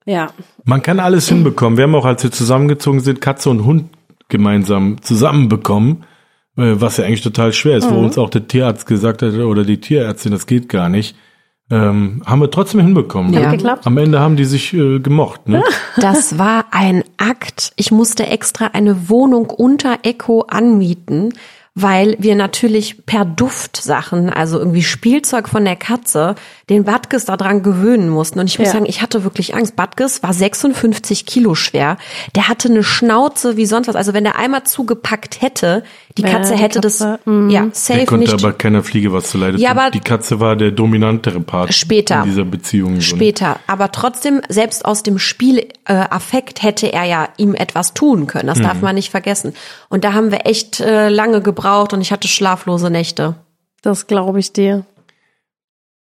Ja. Man kann alles hinbekommen. Wir haben auch, als wir zusammengezogen sind, Katze und Hund gemeinsam zusammenbekommen, äh, was ja eigentlich total schwer ist, wo uns auch der Tierarzt gesagt hat, oder die Tierärztin, das geht gar nicht. Ähm, haben wir trotzdem hinbekommen. Ja. Hat geklappt? Am Ende haben die sich äh, gemocht. Ne? *laughs* Das war ein Akt. Ich musste extra eine Wohnung unter Echo anmieten, weil wir natürlich per Duftsachen, also irgendwie Spielzeug von der Katze, den Badges daran gewöhnen mussten. Und ich muss Ja. sagen, ich hatte wirklich Angst. Badges war 56 Kilo schwer. Der hatte eine Schnauze wie sonst was. Also wenn der einmal zugepackt hätte, die Ja, Katze die hätte Katze, das, ja, Der safe konnte nicht. aber keiner Fliege was zu leiden. Ja, aber- die Katze war der dominantere Part Später. in dieser Beziehung. so, ne? Später. Aber trotzdem, selbst aus dem Spielaffekt äh, Affekt hätte er ja ihm etwas tun können. Das darf man nicht vergessen. Und da haben wir echt äh, lange gebraucht und ich hatte schlaflose Nächte. Das glaube ich dir.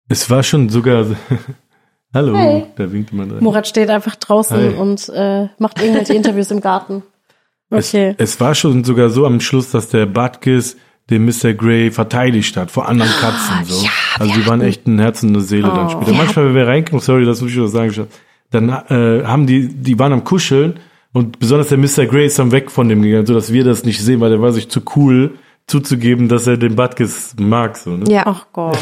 Es war schon sogar. *laughs* Hallo, Hey. da winkt jemand rein. Murat steht einfach draußen Hi. und äh, macht irgendwelche Interviews im Garten. Okay. Es, es war schon sogar so am Schluss, dass der Butkus den Mr. Grey verteidigt hat vor anderen Katzen. So. ja, also die waren echt ein Herz und eine Seele dann Oh. später. Manchmal, wenn wir reinkommen, sorry, das muss ich was sagen, dann äh, haben die, die waren am Kuscheln und besonders der Mr. Grey ist dann weg von dem gegangen, so dass wir das nicht sehen, weil der war sich zu cool zuzugeben, dass er den Butkus mag. So, ne? Ja. Ach Gott.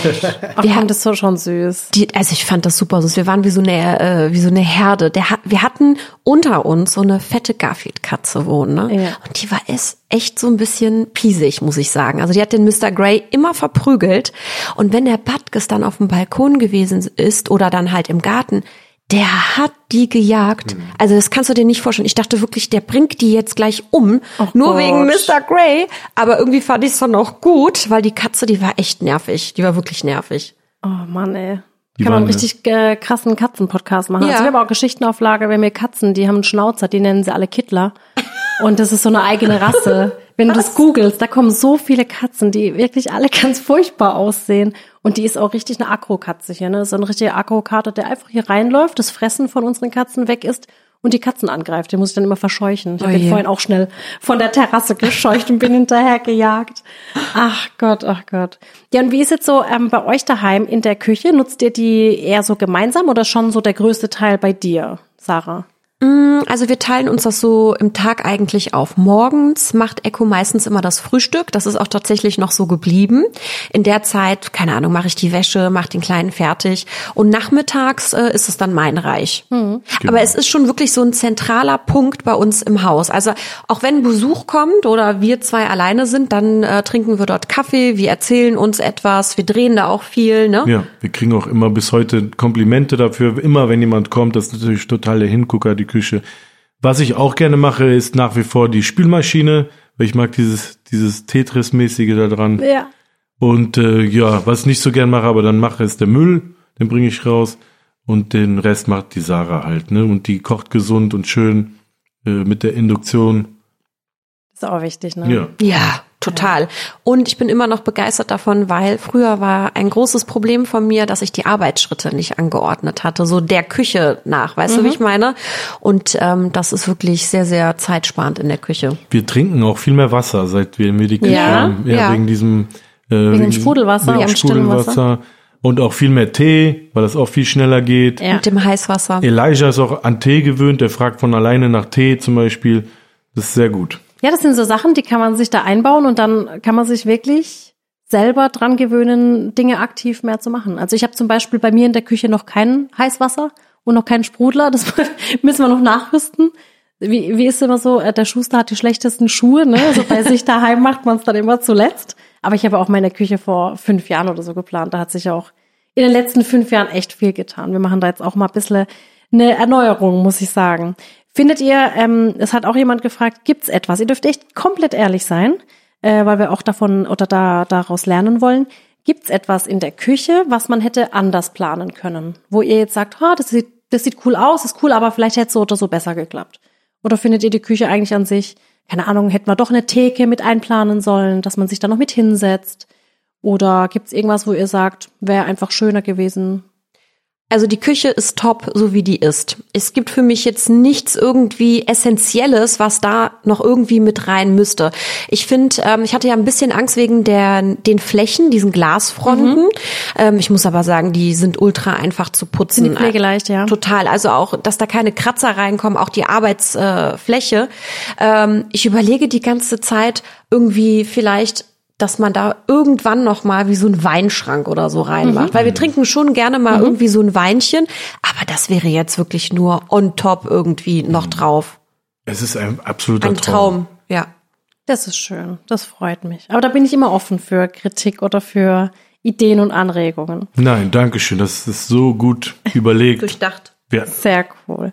Ach *laughs* Wir haben- das so schon süß. Die, also ich fand das super süß. Wir waren wie so eine, äh, wie so eine Herde. Der, hat- wir hatten unter uns so eine fette Garfield-Katze wohnen, ne? Ja. Und die war es echt so ein bisschen piesig, muss ich sagen. Also die hat den Mr. Grey immer verprügelt. Und wenn der Butkus dann auf dem Balkon gewesen ist oder dann halt im Garten, der hat die gejagt. Mhm. Also das kannst du dir nicht vorstellen. Ich dachte wirklich, der bringt die jetzt gleich um, Ach nur Gott. wegen Mr. Grey. Aber irgendwie fand ich es dann auch gut, weil die Katze, die war echt nervig. Die war wirklich nervig. Oh Mann, ey. Die Kann man einen richtig äh, krassen Katzenpodcast machen. Ja. Also wir haben auch Geschichtenauflage, wir haben hier Katzen, die haben einen Schnauzer, die nennen sie alle Kittler. Und das ist so eine eigene Rasse. *laughs* Wenn du das googelst, da kommen so viele Katzen, die wirklich alle *laughs* ganz furchtbar aussehen. Und die ist auch richtig eine Agro-Katze hier, ne? So ein richtiger Agro-Kater, der einfach hier reinläuft, das Fressen von unseren Katzen weg ist und die Katzen angreift. Den muss ich dann immer verscheuchen. Ich habe Oh den je. vorhin auch schnell von der Terrasse gescheucht und bin *laughs* hinterher gejagt. Ach Gott, ach Gott. Ja, und wie ist jetzt so ähm, bei euch daheim in der Küche? Nutzt ihr die eher so gemeinsam oder schon so der größte Teil bei dir, Sarah? Also wir teilen uns das so im Tag eigentlich auf. Morgens macht Echo meistens immer das Frühstück. Das ist auch tatsächlich noch so geblieben. In der Zeit, keine Ahnung, mache ich die Wäsche, mache den Kleinen fertig. Und nachmittags äh, ist es dann mein Reich. Aber es ist schon wirklich so ein zentraler Punkt bei uns im Haus. Also auch wenn Besuch kommt oder wir zwei alleine sind, dann äh, trinken wir dort Kaffee, wir erzählen uns etwas, wir drehen da auch viel. Ne? Ja, wir kriegen auch immer bis heute Komplimente dafür. Immer wenn jemand kommt, das ist natürlich total der Hingucker, die Küche. Was ich auch gerne mache, ist nach wie vor die Spülmaschine, weil ich mag dieses, dieses Tetris-mäßige da dran. Ja. Und äh, ja, was ich nicht so gern mache, aber dann mache, ist der Müll, den bringe ich raus. Und den Rest macht die Sarah halt, ne? Und die kocht gesund und schön äh, mit der Induktion. Ist auch wichtig, ne? Ja. Ja, total. Und ich bin immer noch begeistert davon, weil früher war ein großes Problem von mir, dass ich die Arbeitsschritte nicht angeordnet hatte, so der Küche nach, weißt du, wie ich meine? Und ähm, das ist wirklich sehr, sehr zeitsparend in der Küche. Wir trinken auch viel mehr Wasser, seit wir mir die Küche Ja, haben. Ja, ja. wegen diesem äh, wegen dem Sprudelwasser, wegen stillen Sprudelwasser. Und auch viel mehr Tee, weil das auch viel schneller geht. Ja. Mit dem Heißwasser. Elijah ist auch an Tee gewöhnt, der fragt von alleine nach Tee zum Beispiel. Das ist sehr gut. Ja, das sind so Sachen, die kann man sich da einbauen und dann kann man sich wirklich selber dran gewöhnen, Dinge aktiv mehr zu machen. Also ich habe zum Beispiel bei mir in der Küche noch kein Heißwasser und noch keinen Sprudler. Das *laughs* müssen wir noch nachrüsten. Wie, wie ist immer so, äh, der Schuster hat die schlechtesten Schuhe, ne? Also bei sich daheim macht man es dann immer zuletzt. Aber ich habe auch meine Küche vor fünf Jahren oder so geplant. Da hat sich auch in den letzten fünf Jahren echt viel getan. Wir machen da jetzt auch mal ein bisschen eine Erneuerung, muss ich sagen. Findet ihr, ähm, es hat auch jemand gefragt, gibt's etwas? Ihr dürft echt komplett ehrlich sein, äh, weil wir auch davon oder da daraus lernen wollen. Gibt's etwas in der Küche, was man hätte anders planen können? Wo ihr jetzt sagt, oh, das sieht, das sieht cool aus, ist cool, aber vielleicht hätte es so oder so besser geklappt. Oder findet ihr die Küche eigentlich an sich, keine Ahnung, hätten wir doch eine Theke mit einplanen sollen, dass man sich da noch mit hinsetzt? Oder gibt's irgendwas, wo ihr sagt, wäre einfach schöner gewesen, Also die Küche ist top, so wie die ist. Es gibt für mich jetzt nichts irgendwie Essentielles, was da noch irgendwie mit rein müsste. Ich finde, ähm, ich hatte ja ein bisschen Angst wegen der, den Flächen, diesen Glasfronten. Ähm, ich muss aber sagen, die sind ultra einfach zu putzen. Sind pflegeleicht, ja. Total. Also auch, dass da keine Kratzer reinkommen, auch die Arbeitsfläche. Ähm, ich überlege die ganze Zeit irgendwie vielleicht dass man da irgendwann noch mal wie so ein Weinschrank oder so reinmacht, weil wir trinken schon gerne mal irgendwie so ein Weinchen, aber das wäre jetzt wirklich nur on top irgendwie noch drauf. Es ist ein absoluter Ein Traum, ja. Das ist schön, das freut mich. Aber da bin ich immer offen für Kritik oder für Ideen und Anregungen. Nein, danke schön. Das ist so gut überlegt. Durchdacht. Ja. Sehr cool.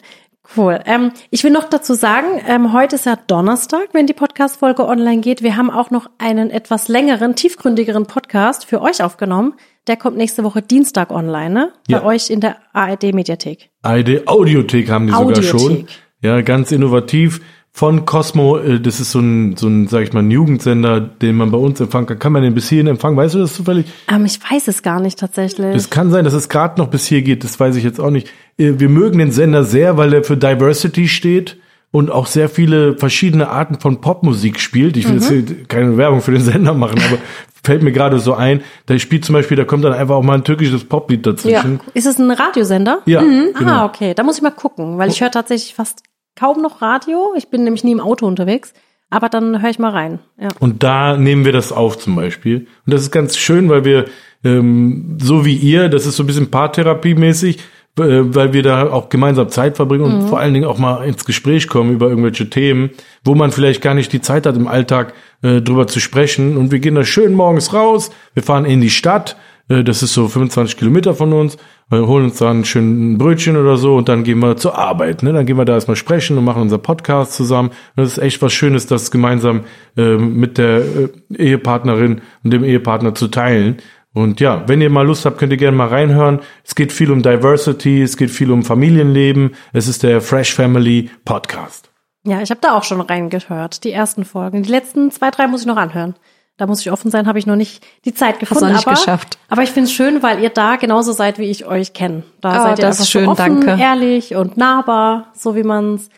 Cool. Ähm, ich will noch dazu sagen, ähm, heute ist ja Donnerstag, wenn die Podcast-Folge online geht. Wir haben auch noch einen etwas längeren, tiefgründigeren Podcast für euch aufgenommen. Der kommt nächste Woche Dienstag online, ne? Bei Ja. euch in der ARD-Mediathek. ARD Audiothek haben die sogar Audiothek. schon. Ja, ganz innovativ. Von Cosmo, äh, das ist so ein, so ein, sag ich mal, ein Jugendsender, den man bei uns empfangen kann. Kann man den bis hierhin empfangen? Weißt du das zufällig? Ähm, ich weiß es gar nicht tatsächlich. Es kann sein, dass es gerade noch bis hier geht, das weiß ich jetzt auch nicht. Äh, Wir mögen den Sender sehr, weil er für Diversity steht und auch sehr viele verschiedene Arten von Popmusik spielt. Ich will jetzt hier keine Werbung für den Sender machen, aber *laughs* fällt mir gerade so ein. Da spielt zum Beispiel, da kommt dann einfach auch mal ein türkisches Poplied dazwischen. ist es ein Radiosender? Ja, Mhm. genau. Ah, okay. Da muss ich mal gucken, weil ich höre tatsächlich fast kaum noch Radio. Ich bin nämlich nie im Auto unterwegs. Aber dann höre ich mal rein. Ja. Und da nehmen wir das auf zum Beispiel. Und das ist ganz schön, weil wir, ähm, so wie ihr, das ist so ein bisschen Paartherapie-mäßig, äh, weil wir da auch gemeinsam Zeit verbringen und vor allen Dingen auch mal ins Gespräch kommen über irgendwelche Themen, wo man vielleicht gar nicht die Zeit hat im Alltag äh, drüber zu sprechen. Und wir gehen da schön morgens raus, wir fahren in die Stadt, das ist so 25 Kilometer von uns, äh, holen uns dann schön ein Brötchen oder so und dann gehen wir zur Arbeit. Ne? Dann gehen wir da erstmal sprechen und machen unser Podcast zusammen. Und das ist echt was Schönes, das gemeinsam äh, mit der äh, Ehepartnerin und dem Ehepartner zu teilen. Und ja, wenn ihr mal Lust habt, könnt ihr gerne mal reinhören. Es geht viel um Diversity, es geht viel um Familienleben. Es ist der Fresh Family Podcast. Ja, ich habe da auch schon reingehört, die ersten Folgen. Die letzten zwei, drei muss ich noch anhören. Da muss ich offen sein, habe ich noch nicht die Zeit gefunden. noch nicht aber, geschafft. Aber ich finde es schön, weil ihr da genauso seid, wie ich euch kenne. Da Oh, seid ihr das einfach ist schön, so offen, danke. ehrlich und nahbar, so wie man's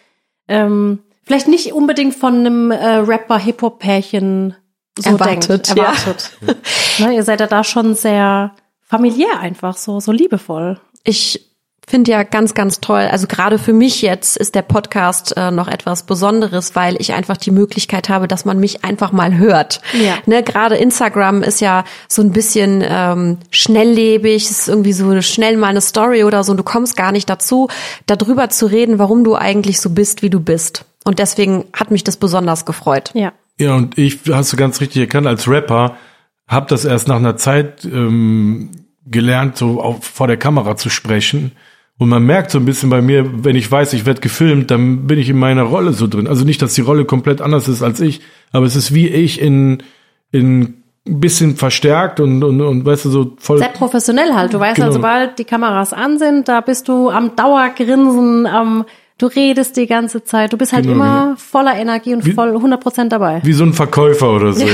ähm, vielleicht nicht unbedingt von einem äh, Rapper-Hip-Hop-Pärchen so Erwartet, denkt, ja. erwartet. ne, ihr seid ja da schon sehr familiär einfach, so, so liebevoll. Ich finde ja ganz, ganz toll. Also gerade für mich jetzt ist der Podcast äh, noch etwas Besonderes, weil ich einfach die Möglichkeit habe, dass man mich einfach mal hört. Ja. Ne, gerade Instagram ist ja so ein bisschen ähm, schnelllebig, es ist irgendwie so schnell mal eine Story oder so. Und du kommst gar nicht dazu, darüber zu reden, warum du eigentlich so bist, wie du bist. Und deswegen hat mich das besonders gefreut. Ja. Ja, und ich, hast du ganz richtig erkannt, als Rapper, hab das erst nach einer Zeit ähm, gelernt, so auf, vor der Kamera zu sprechen. Und man merkt so ein bisschen bei mir, wenn ich weiß, ich werde gefilmt, dann bin ich in meiner Rolle so drin. Also nicht, dass die Rolle komplett anders ist als ich, aber es ist wie ich in, in ein bisschen verstärkt und, und, und weißt du, so voll. Sehr professionell halt. Du weißt Genau. halt, sobald die Kameras an sind, da bist du am Dauergrinsen, am, du redest die ganze Zeit. Du bist halt Genau, immer voller Energie und voll 100 Prozent dabei. wie so ein Verkäufer oder so.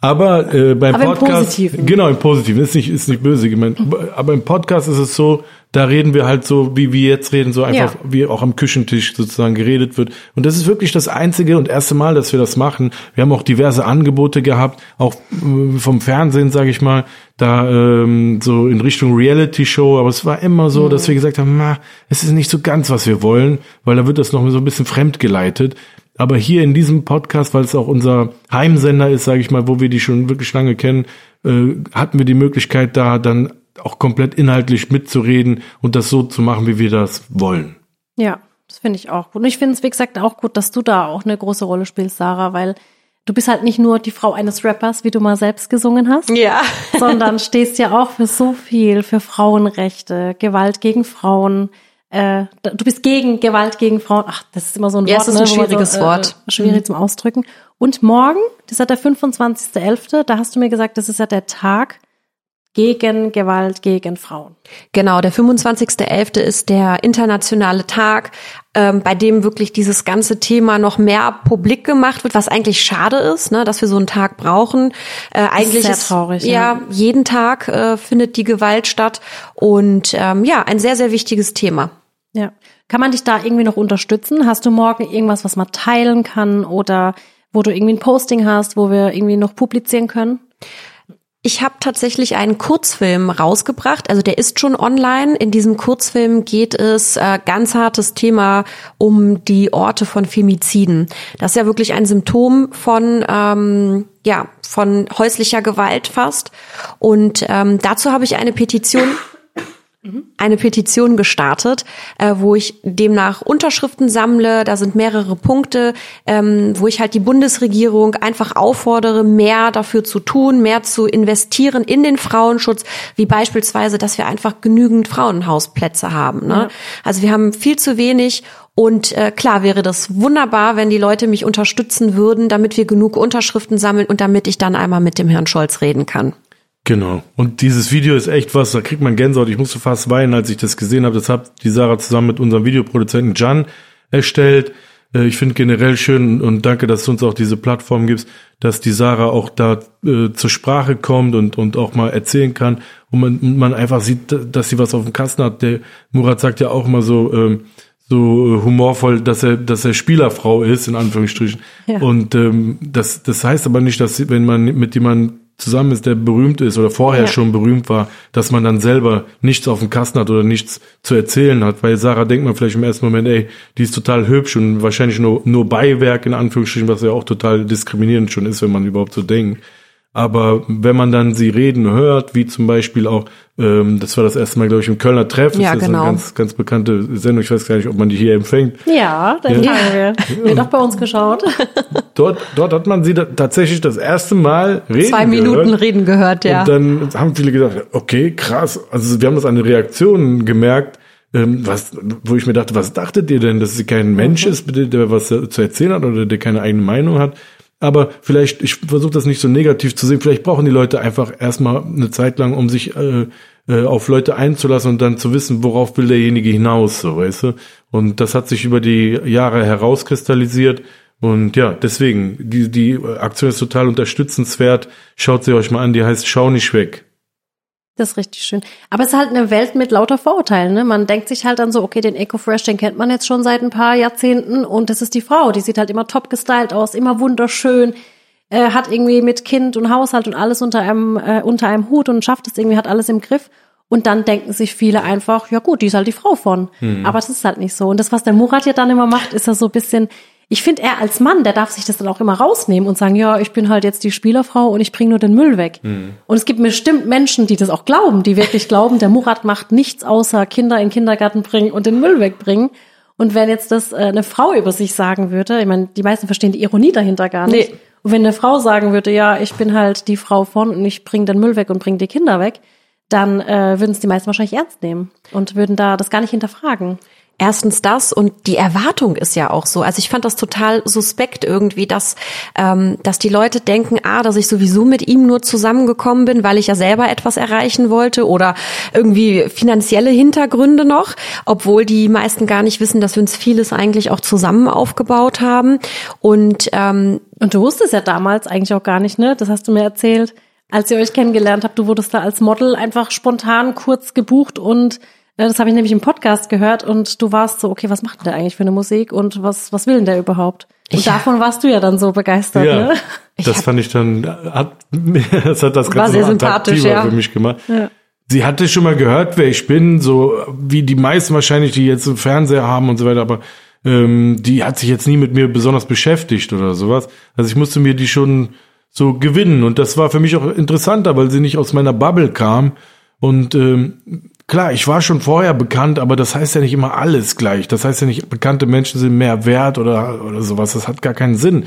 Aber äh, beim Aber im Podcast, Positiven. genau im Positiven, ist nicht ist nicht böse gemeint. Aber im Podcast ist es so, da reden wir halt so, wie wir jetzt reden, so einfach Ja. wie auch am Küchentisch sozusagen geredet wird. Und das ist wirklich das einzige und erste Mal, dass wir das machen. Wir haben auch diverse Angebote gehabt, auch äh, vom Fernsehen, sage ich mal, da ähm, so in Richtung Reality Show. Aber es war immer so, dass wir gesagt haben, na, es ist nicht so ganz, was wir wollen, weil da wird das noch so ein bisschen fremd geleitet. Aber hier in diesem Podcast, weil es auch unser Heimsender ist, sage ich mal, wo wir die schon wirklich lange kennen, äh, hatten wir die Möglichkeit, da dann auch komplett inhaltlich mitzureden und das so zu machen, wie wir das wollen. Ja, das finde ich auch gut. Und ich finde es, wie gesagt, auch gut, dass du da auch eine große Rolle spielst, Sarah, weil du bist halt nicht nur die Frau eines Rappers, wie du mal selbst gesungen hast, Ja. sondern stehst ja auch für so viel, für Frauenrechte, Gewalt gegen Frauen. Äh, du bist gegen Gewalt gegen Frauen. Ach, das ist immer so ein Ja, Wort. es ist ein ne, wo man schwieriges so, äh, Wort. Schwierig zum Ausdrücken. Und morgen, das ist ja der 25.11., da hast du mir gesagt, das ist ja der Tag gegen Gewalt gegen Frauen. Genau, der 25.11. ist der internationale Tag, ähm, bei dem wirklich dieses ganze Thema noch mehr publik gemacht wird, was eigentlich schade ist, ne, dass wir so einen Tag brauchen. Äh, eigentlich sehr ist, traurig, ja, ja. jeden Tag äh, findet die Gewalt statt und ähm, ja, ein sehr sehr wichtiges Thema. Ja. Kann man dich da irgendwie noch unterstützen? Hast du morgen irgendwas, was man teilen kann oder wo du irgendwie ein Posting hast, wo wir irgendwie noch publizieren können? Ich habe tatsächlich einen Kurzfilm rausgebracht, also der ist schon online. In diesem Kurzfilm geht es äh, ganz hartes Thema um die Orte von Femiziden. Das ist ja wirklich ein Symptom von ähm, ja von häuslicher Gewalt fast. Und ähm, dazu habe ich eine Petition eine Petition gestartet, äh, wo ich demnach Unterschriften sammle. Da sind mehrere Punkte, ähm, wo ich halt die Bundesregierung einfach auffordere, mehr dafür zu tun, mehr zu investieren in den Frauenschutz, wie beispielsweise, dass wir einfach genügend Frauenhausplätze haben. Ne? Ja. Also wir haben viel zu wenig und äh, klar wäre das wunderbar, wenn die Leute mich unterstützen würden, damit wir genug Unterschriften sammeln und damit ich dann einmal mit dem Herrn Scholz reden kann. Genau. Und dieses Video ist echt was, da kriegt man Gänsehaut. Ich musste fast weinen, als ich das gesehen habe. Das hat die Sarah zusammen mit unserem Videoproduzenten Jan erstellt. Äh, Ich finde generell schön und danke, dass du uns auch diese Plattform gibst, dass die Sarah auch da äh, zur Sprache kommt und, und auch mal erzählen kann und man, man einfach sieht, dass sie was auf dem Kasten hat. Der Murat sagt ja auch immer so, ähm, so äh, humorvoll, dass er, dass er Spielerfrau ist, in Anführungsstrichen. Ja. Und ähm, das, das heißt aber nicht, dass wenn man mit jemandem zusammen ist, der berühmt ist oder vorher Ja. schon berühmt war, dass man dann selber nichts auf dem Kasten hat oder nichts zu erzählen hat. Weil Sarah denkt man vielleicht im ersten Moment, ey, die ist total hübsch und wahrscheinlich nur, nur Beiwerk in Anführungsstrichen, was ja auch total diskriminierend schon ist, wenn man überhaupt so denkt. Aber wenn man dann sie reden hört, wie zum Beispiel auch, ähm, das war das erste Mal, glaube ich, im Kölner Treff, Ja, das ist genau. eine ganz, ganz bekannte Sendung, ich weiß gar nicht, ob man die hier empfängt. Ja, dann Ja. fangen wir. Wird auch bei uns geschaut. *laughs* Dort, dort hat man sie da tatsächlich das erste Mal reden Zwei Minuten gehört. reden gehört, ja. Und dann haben viele gedacht, okay, krass. Also wir haben das an den Reaktionen gemerkt, ähm, was, wo ich mir dachte, was dachtet ihr denn, dass sie kein Mensch ist, bitte, der was zu erzählen hat oder der keine eigene Meinung hat? Aber vielleicht, ich versuche das nicht so negativ zu sehen, vielleicht brauchen die Leute einfach erstmal eine Zeit lang, um sich äh, äh, auf Leute einzulassen und dann zu wissen, worauf will derjenige hinaus, so weißt du. Und das hat sich über die Jahre herauskristallisiert. Und ja, deswegen, die, die Aktion ist total unterstützenswert. Schaut sie euch mal an, die heißt Schau nicht weg. Das ist richtig schön. Aber es ist halt eine Welt mit lauter Vorurteilen. Ne? Man denkt sich halt dann so, okay, den Ecofresh, den kennt man jetzt schon seit ein paar Jahrzehnten und das ist die Frau. Die sieht halt immer top gestylt aus, immer wunderschön, äh, hat irgendwie mit Kind und Haushalt und alles unter einem, äh, unter einem Hut und schafft es irgendwie, hat alles im Griff. Und dann denken sich viele einfach, ja gut, die ist halt die Frau von. Aber das ist halt nicht so. Und das, was der Murat ja dann immer macht, ist ja so ein bisschen, ich finde, er als Mann, der darf sich das dann auch immer rausnehmen und sagen, ja, ich bin halt jetzt die Spielerfrau und ich bringe nur den Müll weg. Und es gibt bestimmt Menschen, die das auch glauben, die wirklich glauben, der Murat macht nichts außer Kinder in den Kindergarten bringen und den Müll wegbringen. Und wenn jetzt das äh, eine Frau über sich sagen würde, ich meine, die meisten verstehen die Ironie dahinter gar nicht. Nee. Und wenn eine Frau sagen würde, ja, ich bin halt die Frau von und ich bringe den Müll weg und bringe die Kinder weg, dann äh, würden es die meisten wahrscheinlich ernst nehmen und würden da das gar nicht hinterfragen. Erstens das und die Erwartung ist ja auch so. Also ich fand das total suspekt irgendwie, dass ähm, dass die Leute denken, ah, dass ich sowieso mit ihm nur zusammengekommen bin, weil ich ja selber etwas erreichen wollte oder irgendwie finanzielle Hintergründe noch, obwohl die meisten gar nicht wissen, dass wir uns vieles eigentlich auch zusammen aufgebaut haben. Und ähm, Und du wusstest ja damals eigentlich auch gar nicht, ne? Das hast du mir erzählt, als ihr euch kennengelernt habt. Du wurdest da als Model einfach spontan kurz gebucht und das habe ich nämlich im Podcast gehört und du warst so, okay, was macht denn der eigentlich für eine Musik und was was will denn der überhaupt? Und Ja. davon warst du ja dann so begeistert, Ja, ne? das fand ich dann, hat, *laughs* das hat das War Ganze sehr noch sympathisch, attraktiver ja. für mich gemacht. Ja. Sie hatte schon mal gehört, wer ich bin, so wie die meisten wahrscheinlich, die jetzt einen Fernseher haben und so weiter, aber ähm, die hat sich jetzt nie mit mir besonders beschäftigt oder sowas. Also ich musste mir die schon so gewinnen und das war für mich auch interessanter, weil sie nicht aus meiner Bubble kam und ähm, klar, ich war schon vorher bekannt, aber das heißt ja nicht immer alles gleich. Das heißt ja nicht, bekannte Menschen sind mehr wert oder, oder sowas. Das hat gar keinen Sinn.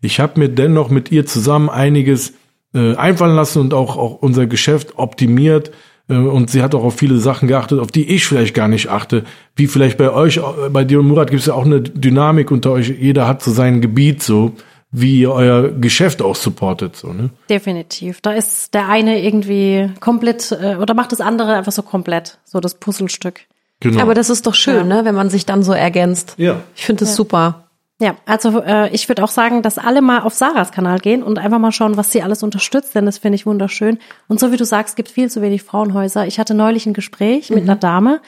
Ich habe mir dennoch mit ihr zusammen einiges äh, einfallen lassen und auch, auch unser Geschäft optimiert. Äh, und sie hat auch auf viele Sachen geachtet, auf die ich vielleicht gar nicht achte. Wie vielleicht bei euch, äh, bei dir und Murat gibt es ja auch eine Dynamik unter euch. Jeder hat so sein Gebiet so. Wie ihr euer Geschäft auch supportet, so, ne? Definitiv. Da ist der eine irgendwie komplett äh, oder macht das andere einfach so komplett, so das Puzzlestück. Genau. Aber das ist doch schön, Ja. ne, wenn man sich dann so ergänzt. ja. Ich finde das super. Ja, also äh, ich würde auch sagen, dass alle mal auf Sarahs Kanal gehen und einfach mal schauen, was sie alles unterstützt, denn das finde ich wunderschön. Und so wie du sagst, gibt viel zu wenig Frauenhäuser. Ich hatte neulich ein Gespräch mit einer Dame,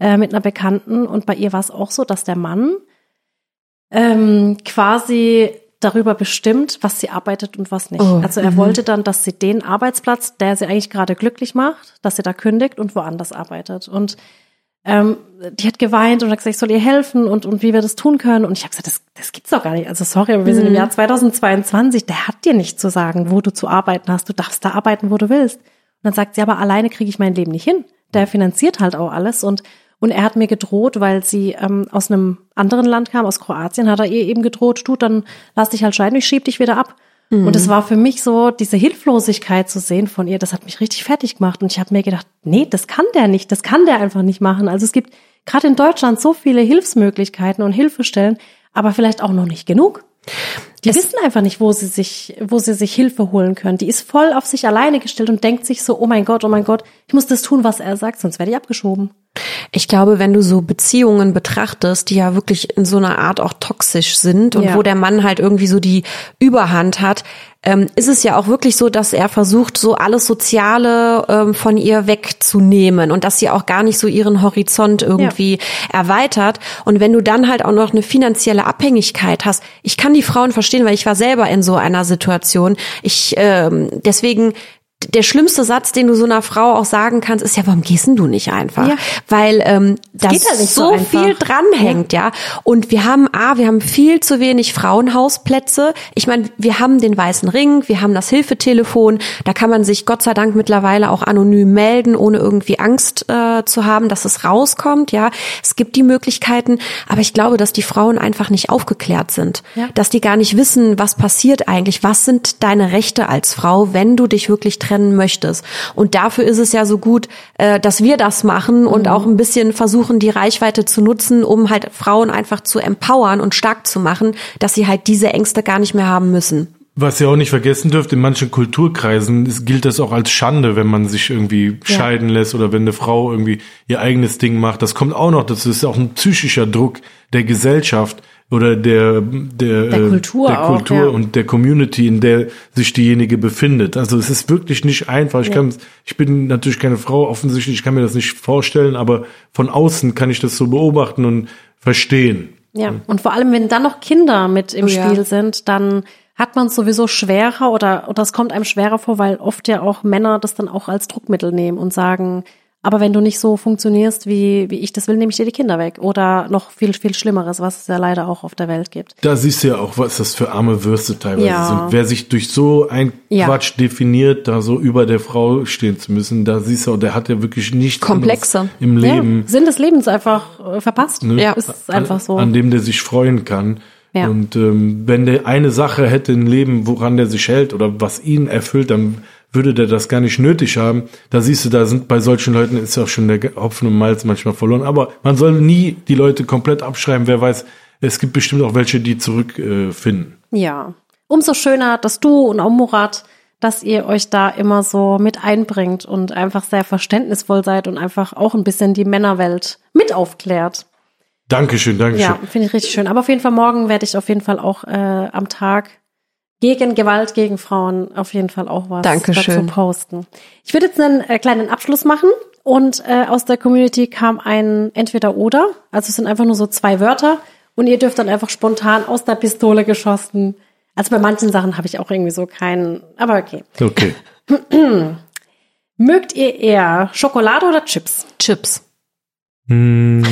äh, mit einer Bekannten und bei ihr war es auch so, dass der Mann ähm, quasi darüber bestimmt, was sie arbeitet und was nicht. Oh, also er wollte dann, dass sie den Arbeitsplatz, der sie eigentlich gerade glücklich macht, dass sie da kündigt und woanders arbeitet. Und ähm, die hat geweint und hat gesagt, ich soll ihr helfen und, und wie wir das tun können. Und ich habe gesagt, das, das gibt's doch gar nicht. Also sorry, aber wir sind im Jahr 2022. Der hat dir nicht zu sagen, wo du zu arbeiten hast. Du darfst da arbeiten, wo du willst. Und dann sagt sie, aber alleine kriege ich mein Leben nicht hin. Der finanziert halt auch alles und und er hat mir gedroht, weil sie ähm, aus einem anderen Land kam, aus Kroatien, hat er ihr eben gedroht, du, dann lass dich halt scheiden, ich schieb dich wieder ab. Und es war für mich so, diese Hilflosigkeit zu sehen von ihr, das hat mich richtig fertig gemacht. Und ich habe mir gedacht, nee, das kann der nicht, das kann der einfach nicht machen. Also es gibt gerade in Deutschland so viele Hilfsmöglichkeiten und Hilfestellen, aber vielleicht auch noch nicht genug. Die wissen einfach nicht, wo sie sich, wo sie sich Hilfe holen können. Die ist voll auf sich alleine gestellt und denkt sich so, oh mein Gott, oh mein Gott, ich muss das tun, was er sagt, sonst werde ich abgeschoben. Ich glaube, wenn du so Beziehungen betrachtest, die ja wirklich in so einer Art auch toxisch sind und Ja. wo der Mann halt irgendwie so die Überhand hat, ähm, ist es ja auch wirklich so, dass er versucht, so alles Soziale ähm, von ihr wegzunehmen und dass sie auch gar nicht so ihren Horizont irgendwie erweitert. Und wenn du dann halt auch noch eine finanzielle Abhängigkeit hast, ich kann die Frauen verstehen, weil ich war selber in so einer Situation. Ich ähm, deswegen der schlimmste Satz, den du so einer Frau auch sagen kannst, ist ja, warum gehst denn du nicht einfach? Ja. Weil ähm, da geht halt nicht so so viel dranhängt, ja. Und wir haben A, wir haben viel zu wenig Frauenhausplätze. Ich meine, wir haben den weißen Ring, wir haben das Hilfetelefon, da kann man sich Gott sei Dank mittlerweile auch anonym melden, ohne irgendwie Angst äh, zu haben, dass es rauskommt, ja. Es gibt die Möglichkeiten, aber ich glaube, dass die Frauen einfach nicht aufgeklärt sind. Ja. Dass die gar nicht wissen, was passiert eigentlich, was sind deine Rechte als Frau, wenn du dich wirklich trennen möchtest. Und dafür ist es ja so gut, äh, dass wir das machen und Mhm. auch ein bisschen versuchen, die Reichweite zu nutzen, um halt Frauen einfach zu empowern und stark zu machen, dass sie halt diese Ängste gar nicht mehr haben müssen. Was ihr auch nicht vergessen dürft, in manchen Kulturkreisen ist, gilt das auch als Schande, wenn man sich irgendwie scheiden lässt oder wenn eine Frau irgendwie ihr eigenes Ding macht. Das kommt auch noch, das ist auch ein psychischer Druck der Gesellschaft oder der der, Der äh, Kultur der auch, Kultur ja. und der Community, in der sich diejenige befindet. Also es ist wirklich nicht einfach. Ich kann, ich bin natürlich keine Frau, offensichtlich, ich kann mir das nicht vorstellen, aber von außen kann ich das so beobachten und verstehen. Ja, und vor allem, wenn dann noch Kinder mit im Oh ja. Spiel sind, dann hat man es sowieso schwerer oder, oder es kommt einem schwerer vor, weil oft ja auch Männer das dann auch als Druckmittel nehmen und sagen, aber wenn du nicht so funktionierst, wie, wie ich das will, nehme ich dir die Kinder weg. Oder noch viel, viel Schlimmeres, was es ja leider auch auf der Welt gibt. Da siehst du ja auch, was das für arme Würste teilweise Ja. sind. Wer sich durch so ein Ja. Quatsch definiert, da so über der Frau stehen zu müssen, da siehst du, der hat ja wirklich nichts Komplexe. im Leben. Ja, Sinn des Lebens einfach äh, verpasst. ne? Ja. Ist einfach so. An, an dem der sich freuen kann. Ja. Und ähm, wenn der eine Sache hätte im Leben, woran der sich hält oder was ihn erfüllt, dann würde der das gar nicht nötig haben. Da siehst du, da sind bei solchen Leuten ist ja auch schon der Hopfen und Malz manchmal verloren. Aber man soll nie die Leute komplett abschreiben. Wer weiß, es gibt bestimmt auch welche, die zurückfinden. Äh. Ja. Umso schöner, dass du und auch Murat, dass ihr euch da immer so mit einbringt und einfach sehr verständnisvoll seid und einfach auch ein bisschen die Männerwelt mit aufklärt. Dankeschön, Dankeschön. Ja, finde ich richtig schön. Aber auf jeden Fall morgen werde ich auf jeden Fall auch äh, am Tag gegen Gewalt gegen Frauen auf jeden Fall auch was Dankeschön. dazu posten. Ich würde jetzt einen äh, kleinen Abschluss machen und äh, aus der Community kam ein entweder oder, also es sind einfach nur so zwei Wörter und ihr dürft dann einfach spontan aus der Pistole geschossen. Also bei manchen Sachen habe ich auch irgendwie so keinen, aber okay. Okay. *clears throat* Mögt ihr eher Schokolade oder Chips? Chips. Hm,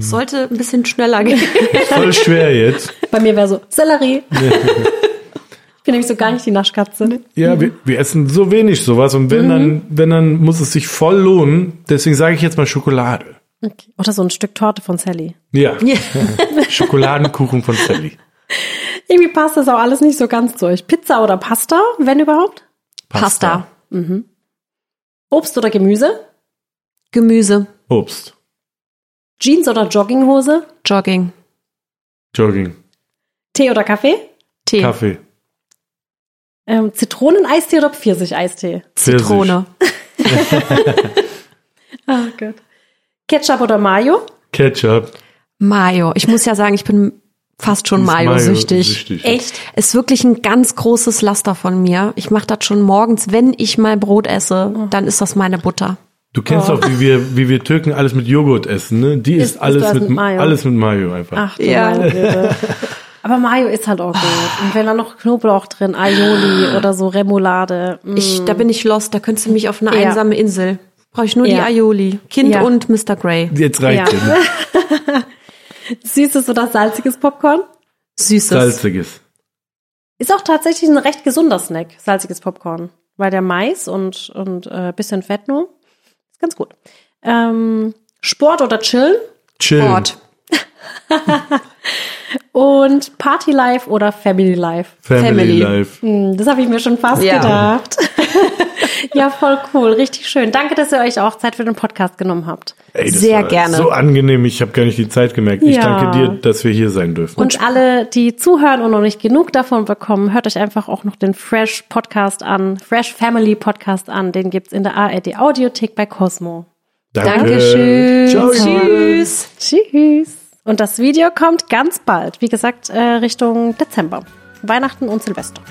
Sollte ein bisschen schneller gehen. *laughs* voll schwer jetzt. Bei mir wäre so Sellerie. *laughs* ich bin nämlich so gar nicht die Naschkatze. Ja, wir, wir essen so wenig sowas und wenn dann, wenn dann muss es sich voll lohnen. Deswegen sage ich jetzt mal Schokolade. Okay. Oder so ein Stück Torte von Sally. Ja. *laughs* Schokoladenkuchen von Sally. Irgendwie passt das auch alles nicht so ganz zu euch. Pizza oder Pasta, wenn überhaupt? Pasta. Obst oder Gemüse? Gemüse. Obst. Jeans oder Jogginghose? Jogging. Jogging. Tee oder Kaffee? Tee. Kaffee. Ähm, Zitroneneistee oder Pfirsicheistee? Zitrone. Ah, *laughs* Gott. Ketchup oder Mayo? Ketchup. Mayo. Ich muss ja sagen, ich bin fast schon Mayo-süchtig. Mayo-süchtig. Echt? Ist wirklich ein ganz großes Laster von mir. Ich mache das schon morgens, wenn ich mal Brot esse, dann ist das meine Butter. Du kennst Oh. auch, wie wir, wie wir Türken alles mit Joghurt essen, ne? Die Isst- ist alles mit, mit Mayo? alles mit Mayo einfach. Ach du Ja. *laughs* Aber Mayo ist halt auch gut. Und wenn da noch Knoblauch drin, Aioli oder so Remoulade. mm. Ich, da bin ich lost, da könntest du mich auf eine Ja. einsame Insel. Brauche ich nur die Ja. Aioli. Kind Ja. und Mr. Grey. Jetzt reicht Ja. ja. *laughs* Süßes oder salziges Popcorn? Süßes. Salziges. Ist auch tatsächlich ein recht gesunder Snack, salziges Popcorn. Weil der Mais und, und äh, bisschen Fett nur. Ist ganz gut. Ähm, Sport oder Chillen? Chill. Sport. *laughs* Und Party Life oder Family Life? Family, Family. Life. Hm, Das habe ich mir schon fast Ja. gedacht. *laughs* ja, voll cool, richtig schön. Danke, dass ihr euch auch Zeit für den Podcast genommen habt. Ey, das Sehr war gerne. So angenehm, ich habe gar nicht die Zeit gemerkt. Ich Ja. danke dir, dass wir hier sein dürfen. Und alle, die zuhören und noch nicht genug davon bekommen, hört euch einfach auch noch den Fresh Podcast an, Fresh Family Podcast an. Den gibt's in der ARD Audiothek bei Cosmo. Danke. Dankeschön. Ciao. Tschüss. Tschüss. Und das Video kommt ganz bald. Wie gesagt, äh, Richtung Dezember. Weihnachten und Silvester.